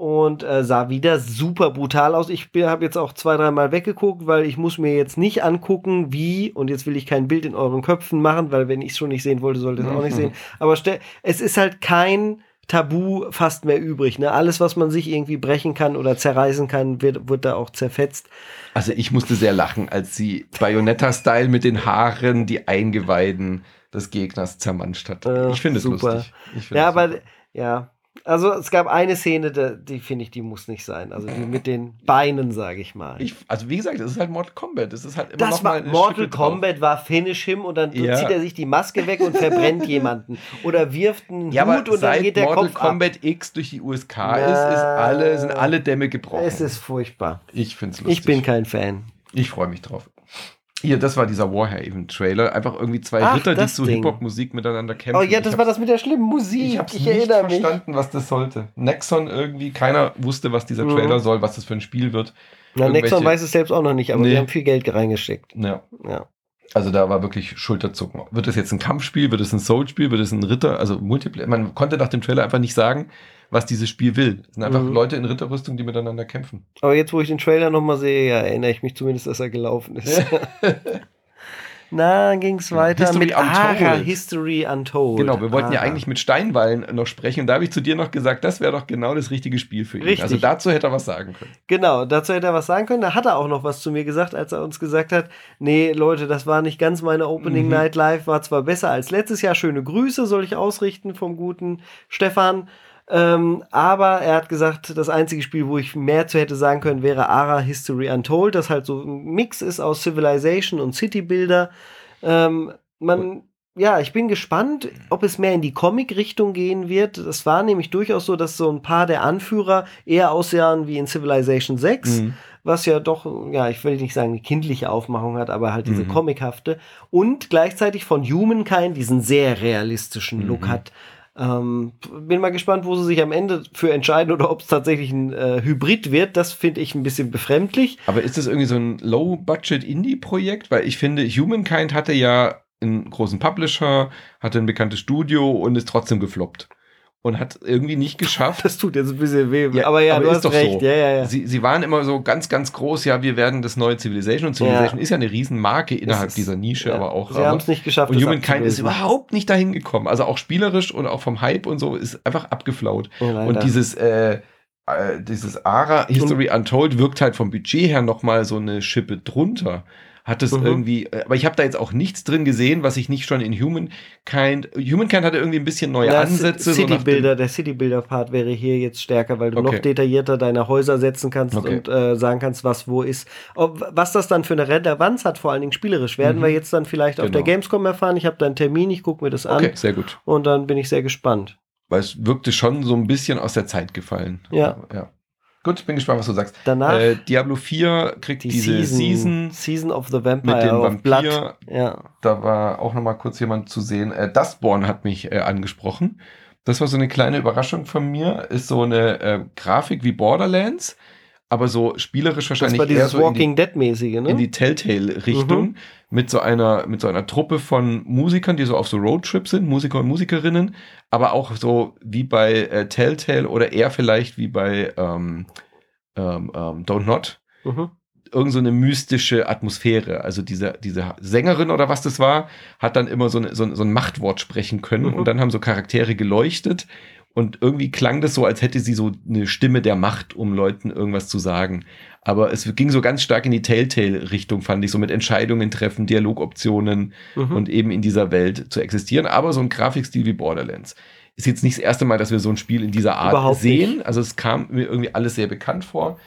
und äh, sah wieder super brutal aus. Ich habe jetzt auch zwei, dreimal weggeguckt, weil ich muss mir jetzt nicht angucken, wie, und jetzt will ich kein Bild in euren Köpfen machen, weil wenn ich es schon nicht sehen wollte, sollte es auch nicht sehen. Aber es ist halt kein Tabu fast mehr übrig. Ne? Alles, was man sich irgendwie brechen kann oder zerreißen kann, wird, wird da auch zerfetzt. Also ich musste sehr lachen, als sie Bayonetta-Style mit den Haaren die Eingeweiden des Gegners zermanscht hat. Äh, ich finde es lustig. Find ja, aber super. ja, also es gab eine Szene, die, die finde ich, die muss nicht sein. Also die mit den Beinen, sage ich mal. Ich, also wie gesagt, das ist halt Mortal Kombat. Das ist halt immer das noch war, mal Mortal Kombat war Finish him und dann ja. zieht er sich die Maske weg und verbrennt jemanden. Oder wirft einen ja, Hut und dann geht der Mortal Kopf Kombat ab. X durch die USK Na, ist, ist alle, sind alle Dämme gebrochen. Es ist furchtbar. Ich finde es lustig. Ich bin kein Fan. Ich freue mich drauf. Hier, das war dieser Warhaven-Trailer. Einfach irgendwie zwei Ach, Ritter, die zu Hip-Hop-Musik miteinander kämpfen. Oh ja, das war das mit der schlimmen Musik. Ich habe nicht verstanden, was das sollte. Nexon irgendwie, keiner wusste, was dieser mhm. Trailer mhm. soll, was das für ein Spiel wird. Na, Nexon weiß es selbst auch noch nicht, aber nee. die haben viel Geld reingesteckt. Ja. ja. Also da war wirklich Schulterzucken. Wird es jetzt ein Kampfspiel, wird es ein Soul-Spiel, wird es ein Ritter, also Multiplayer? Man konnte nach dem Trailer einfach nicht sagen, was dieses Spiel will. Es sind einfach mhm. Leute in Ritterrüstung, die miteinander kämpfen. Aber jetzt, wo ich den Trailer nochmal sehe, ja, erinnere ich mich zumindest, dass er gelaufen ist. Na, ging es weiter History mit Untold. Ara, History Untold. Genau, wir wollten Ara. ja eigentlich mit Steinwallen noch sprechen und da habe ich zu dir noch gesagt, das wäre doch genau das richtige Spiel für ihn. Richtig. Also dazu hätte er was sagen können. Genau, dazu hätte er was sagen können. Da hat er auch noch was zu mir gesagt, als er uns gesagt hat, nee, Leute, das war nicht ganz meine Opening mhm. Night Live, war zwar besser als letztes Jahr. Schöne Grüße soll ich ausrichten vom guten Stefan. Ähm, aber er hat gesagt, das einzige Spiel, wo ich mehr zu hätte sagen können, wäre Ara History Untold, das halt so ein Mix ist aus Civilization und City Builder. Ähm, man, ja, ich bin gespannt, ob es mehr in die Comic-Richtung gehen wird. Es war nämlich durchaus so, dass so ein paar der Anführer eher aussahen wie in Civilization 6. Mhm was ja doch, ja, ich will nicht sagen, eine kindliche Aufmachung hat, aber halt diese mhm. comichafte und gleichzeitig von Humankind diesen sehr realistischen Look mhm. hat. Ähm, bin mal gespannt, wo sie sich am Ende für entscheiden oder ob es tatsächlich ein äh, Hybrid wird. Das finde ich ein bisschen befremdlich. Aber ist das irgendwie so ein Low-Budget-Indie-Projekt? Weil ich finde, Humankind hatte ja einen großen Publisher, hatte ein bekanntes Studio und ist trotzdem gefloppt und hat irgendwie nicht geschafft. Das tut jetzt ein bisschen weh. Ja, aber ja, aber du hast recht. So. Ja, ja, ja. Sie, sie waren immer so ganz, ganz groß. Ja, wir werden das neue Civilization. Und Civilization ja. ist ja eine Riesenmarke innerhalb ist, dieser Nische, aber auch. Sie haben es nicht geschafft. Und Humankind ist überhaupt nicht dahin gekommen. Also auch spielerisch und auch vom Hype und so ist einfach abgeflaut. und dieses, äh, äh, dieses ARA History Untold wirkt halt vom Budget her nochmal so eine Schippe drunter hat es mhm. irgendwie, äh, aber ich habe da jetzt auch nichts drin gesehen, was ich nicht schon in Humankind, Humankind hatte irgendwie ein bisschen neue ja, Ansätze. City Builder, der City Builder Part wäre hier jetzt stärker, weil du okay. noch detaillierter deine Häuser setzen kannst okay. und äh, sagen kannst, was wo ist. Ob, was das dann für eine Relevanz hat, vor allen Dingen spielerisch, werden mhm. wir jetzt dann vielleicht genau. auf der genau. Gamescom erfahren. Ich habe da einen Termin, ich gucke mir das an. Okay, sehr gut. Und dann bin ich sehr gespannt. Weil es wirkte schon so ein bisschen aus der Zeit gefallen. Ja. ja. Gut, ich bin gespannt, was du sagst. Danach äh, Diablo 4 kriegt die diese Season, Season, Season of the Vampire mit dem Vampir. Ja. Da war auch noch mal kurz jemand zu sehen. Äh, Dustborn hat mich äh, angesprochen. Das war so eine kleine Überraschung von mir. Ist so eine äh, Grafik wie Borderlands, aber so spielerisch wahrscheinlich das war eher so Walking Dead mäßige, ne? in die Telltale Richtung mhm. mit so einer mit so einer Truppe von Musikern, die so auf so Roadtrips sind, Musiker und Musikerinnen, aber auch so wie bei äh, Telltale oder eher vielleicht wie bei ähm, ähm, ähm, Don't Not. Mhm. Irgend so eine mystische Atmosphäre. Also diese, diese Sängerin oder was das war, hat dann immer so, eine, so, so ein Machtwort sprechen können mhm. und dann haben so Charaktere geleuchtet und irgendwie klang das so, als hätte sie so eine Stimme der Macht, um Leuten irgendwas zu sagen. Aber es ging so ganz stark in die Telltale-Richtung, fand ich, so mit Entscheidungen treffen, Dialogoptionen mhm. und eben in dieser Welt zu existieren. Aber so ein Grafikstil wie Borderlands. Ist jetzt nicht das erste Mal, dass wir so ein Spiel in dieser Art Überhaupt sehen. Nicht. Also es kam mir irgendwie alles sehr bekannt vor.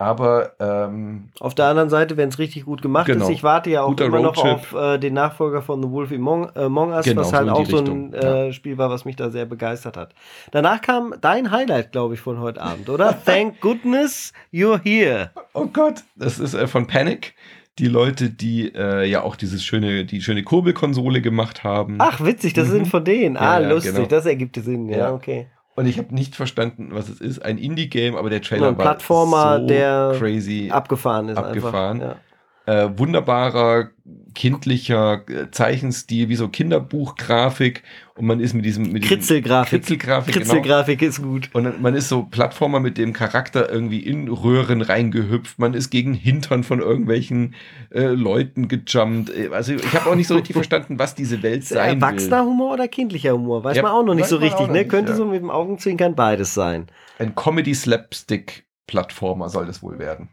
Aber ähm, auf der anderen Seite, wenn es richtig gut gemacht genau. ist, ich warte ja auch immer noch auf äh, den Nachfolger von The Wolf Among, äh, Among Us, genau, was halt so auch so ein äh, ja. Spiel war, was mich da sehr begeistert hat. Danach kam dein Highlight, glaube ich, von heute Abend, oder? Thank goodness you're here. Oh Gott, das ist äh, von Panic die Leute, die äh, ja auch dieses schöne, die schöne Kurbelkonsole gemacht haben. Ach, witzig, das mhm. sind von denen. Ah, ja, lustig, genau. das ergibt Sinn, ja, ja, okay. Und ich habe nicht verstanden, was es ist. Ein Indie-Game, aber der Trailer ein war Plattformer, so der crazy abgefahren ist. Abgefahren. Einfach, ja. Äh, wunderbarer, kindlicher äh, Zeichenstil, wie so Kinderbuchgrafik. Und man ist mit diesem. Mit Kritzelgrafik. Kritzelgrafik. Kritzelgrafik genau. ist gut. Und man ist so Plattformer mit dem Charakter irgendwie in Röhren reingehüpft. Man ist gegen Hintern von irgendwelchen äh, Leuten gejumpt. Äh, also ich habe auch nicht so richtig verstanden, was diese Welt sein Erwachsener will. Humor oder kindlicher Humor? Weiß ja, man auch noch nicht so richtig. Ne? Nicht, Könnte ja. so mit dem Augenzwinkern beides sein. Ein Comedy-Slapstick-Plattformer soll das wohl werden.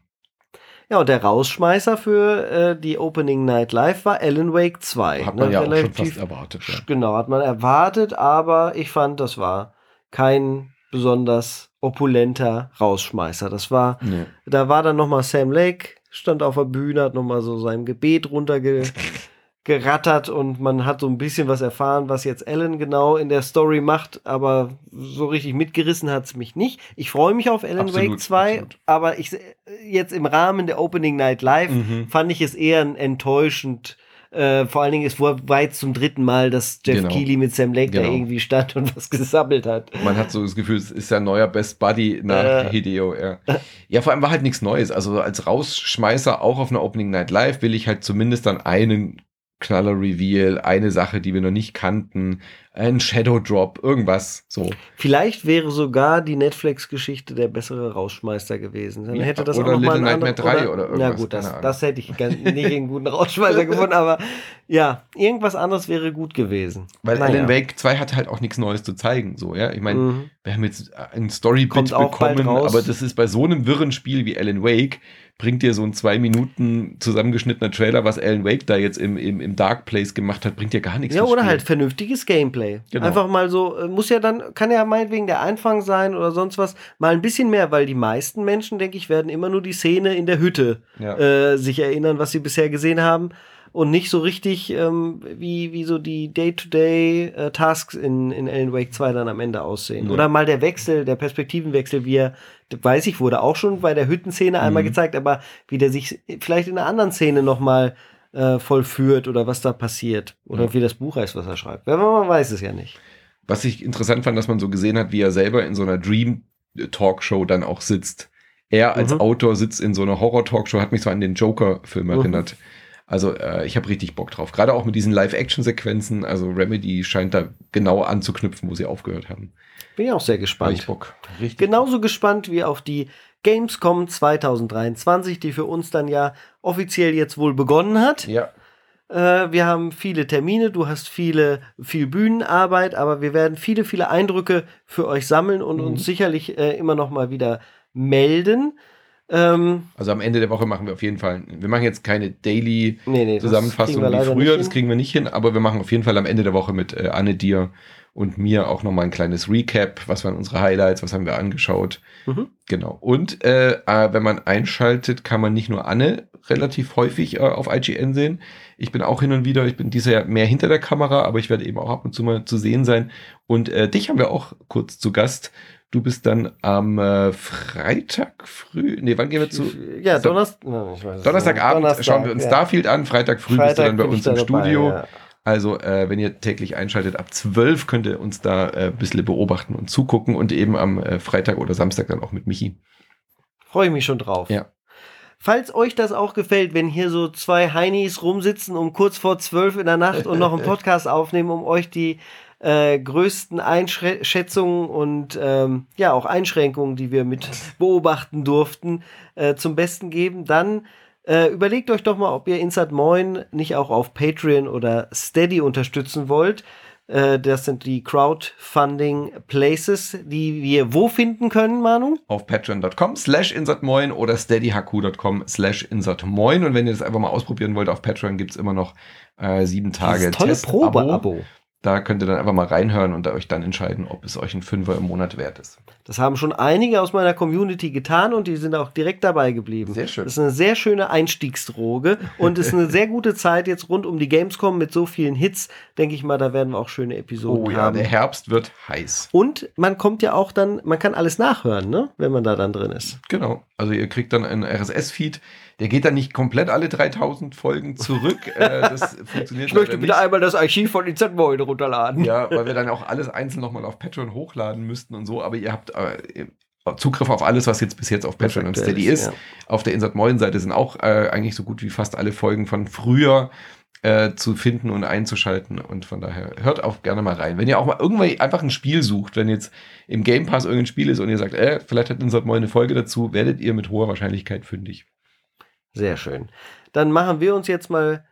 Ja, und der Rausschmeißer für äh, die Opening Night Live war Alan Wake 2. Hat man ne? ja Relativ, auch schon fast erwartet. Ja. Genau, hat man erwartet, aber ich fand, das war kein besonders opulenter Rausschmeißer. Das war, nee. da war dann nochmal Sam Lake, stand auf der Bühne, hat nochmal so sein Gebet runterge gerattert und man hat so ein bisschen was erfahren, was jetzt Ellen genau in der Story macht, aber so richtig mitgerissen hat es mich nicht. Ich freue mich auf Ellen absolut, Wake 2, absolut. aber ich jetzt im Rahmen der Opening Night Live mhm. fand ich es eher enttäuschend. Äh, vor allen Dingen, es war weit zum dritten Mal, dass Jeff genau. Keighley mit Sam Lake genau. da irgendwie stand und was gesammelt hat. Man hat so das Gefühl, es ist ja ein neuer Best Buddy nach äh. Hideo. Ja. ja, vor allem war halt nichts Neues. Also als Rausschmeißer auch auf einer Opening Night Live will ich halt zumindest dann einen Knaller-Reveal, eine Sache, die wir noch nicht kannten, ein Shadow Drop, irgendwas so. Vielleicht wäre sogar die Netflix-Geschichte der bessere Rausschmeißer gewesen. Dann hätte das oder auch noch Little mal Nightmare 3 oder, oder irgendwas. Ja gut, das, das hätte ich nicht einen guten Rausschmeißer gefunden, aber ja, irgendwas anderes wäre gut gewesen. Weil naja. Alan Wake 2 hatte halt auch nichts Neues zu zeigen, so, ja. Ich meine, mhm. wir haben jetzt ein Story-Bit bekommen, aber das ist bei so einem wirren Spiel wie Alan Wake, bringt dir so ein zwei Minuten zusammengeschnittener Trailer, was Alan Wake da jetzt im, im, im Dark Place gemacht hat, bringt dir gar nichts. Ja, oder Spiel. halt vernünftiges Gameplay. Genau. Einfach mal so, äh, muss ja dann, kann ja meinetwegen der Anfang sein oder sonst was, mal ein bisschen mehr, weil die meisten Menschen, denke ich, werden immer nur die Szene in der Hütte ja. äh, sich erinnern, was sie bisher gesehen haben und nicht so richtig ähm, wie, wie so die Day-to-Day-Tasks äh, in, in Alan Wake 2 dann am Ende aussehen. Ja. Oder mal der Wechsel, der Perspektivenwechsel, wie er, weiß ich, wurde auch schon bei der Hüttenszene mhm. einmal gezeigt, aber wie der sich vielleicht in einer anderen Szene nochmal äh, vollführt oder was da passiert. Oder ja. wie das Buch heißt, was er schreibt. Man weiß es ja nicht. Was ich interessant fand, dass man so gesehen hat, wie er selber in so einer Dream-Talkshow dann auch sitzt. Er als mhm. Autor sitzt in so einer Horror-Talkshow, hat mich so an den Joker-Film mhm. Also äh, ich habe richtig Bock drauf. Gerade auch mit diesen Live-Action-Sequenzen. Also Remedy scheint da genau anzuknüpfen, wo sie aufgehört haben. Bin ich auch sehr gespannt. Ich Bock. Richtig. Genauso gespannt wie auf die Gamescom 2023, die für uns dann ja offiziell jetzt wohl begonnen hat. Ja. Äh, wir haben viele Termine, du hast viele, viel Bühnenarbeit, aber wir werden viele, viele Eindrücke für euch sammeln und mhm. uns sicherlich äh, immer noch mal wieder melden. Ähm, also am Ende der Woche machen wir auf jeden Fall, wir machen jetzt keine Daily nee, nee, Zusammenfassung wie früher, das kriegen wir nicht hin, aber wir machen auf jeden Fall am Ende der Woche mit äh, Anne, dir und mir auch nochmal ein kleines Recap, was waren unsere Highlights, was haben wir angeschaut. Mhm. Genau. Und äh, äh wenn man einschaltet, kann man nicht nur Anne relativ häufig äh, auf IGN sehen. Ich bin auch hin und wieder, ich bin dieses Jahr mehr hinter der Kamera, aber ich werde eben auch ab und zu mal zu sehen sein. Und äh, dich haben wir auch kurz zu Gast. Du bist dann am äh, Freitag früh. Nee, wann gehen wir zu? Ja, Donnerstag. Donnerstagabend Donnerstag, schauen wir uns ja. Starfield an. Freitag früh Freitag bist du dann bei uns im Studio. Dabei, ja. Also, äh, wenn ihr täglich einschaltet, ab 12 könnt ihr uns da äh, ein bisschen beobachten und zugucken und eben am äh, Freitag oder Samstag dann auch mit Michi. Freue ich mich schon drauf. Ja. Falls euch das auch gefällt, wenn hier so zwei Heinis rumsitzen um kurz vor zwölf in der Nacht und noch einen Podcast aufnehmen, um euch die äh, größten Einschätzungen und ähm, ja auch Einschränkungen, die wir mit beobachten durften, äh, zum Besten geben, dann äh, überlegt euch doch mal, ob ihr Insert Moin nicht auch auf Patreon oder Steady unterstützen wollt. Äh, das sind die Crowdfunding Places, die wir wo finden können, Manu? Auf patreon.com slash insertmoin oder steadyhq.com slash insertmoin. Und wenn ihr das einfach mal ausprobieren wollt, auf Patreon gibt es immer noch äh, sieben Tage Dieses tolle Probeabo. Da könnt ihr dann einfach mal reinhören und euch dann entscheiden, ob es euch ein Fünfer im Monat wert ist. Das haben schon einige aus meiner Community getan und die sind auch direkt dabei geblieben. Sehr schön. Das ist eine sehr schöne Einstiegsdroge und es ist eine sehr gute Zeit jetzt rund um die Gamescom mit so vielen Hits. Denke ich mal, da werden wir auch schöne Episoden haben. Oh ja, haben. der Herbst wird heiß. Und man kommt ja auch dann, man kann alles nachhören, ne? wenn man da dann drin ist. Genau. Also ihr kriegt dann einen RSS-Feed der geht dann nicht komplett alle 3000 Folgen zurück. äh, das funktioniert Ich möchte wieder einmal das Archiv von IZ Moin runterladen. Ja, weil wir dann auch alles einzeln nochmal auf Patreon hochladen müssten und so. Aber ihr habt äh, Zugriff auf alles, was jetzt bis jetzt auf Patreon und Steady ist. Ja. Auf der Insert Moin Seite sind auch äh, eigentlich so gut wie fast alle Folgen von früher äh, zu finden und einzuschalten. Und von daher hört auch gerne mal rein. Wenn ihr auch mal irgendwann einfach ein Spiel sucht, wenn jetzt im Game Pass irgendein Spiel ist und ihr sagt, äh, vielleicht hat Insert Moin eine Folge dazu, werdet ihr mit hoher Wahrscheinlichkeit fündig. Sehr schön. Dann machen wir uns jetzt mal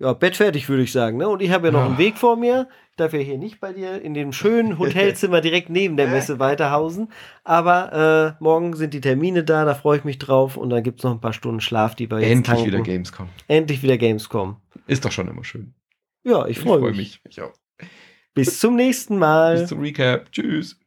ja, bettfertig, würde ich sagen. Ne? Und ich habe ja noch einen Weg vor mir. Ich darf ja hier nicht bei dir in dem schönen Hotelzimmer direkt neben der Messe weiterhausen. Aber äh, morgen sind die Termine da, da freue ich mich drauf. Und dann gibt es noch ein paar Stunden Schlaf, die wir jetzt Endlich tanken. wieder Gamescom. Endlich wieder Gamescom. Ist doch schon immer schön. Ja, ich freue freu mich. mich. Ich auch. Bis zum nächsten Mal. Bis zum Recap. Tschüss.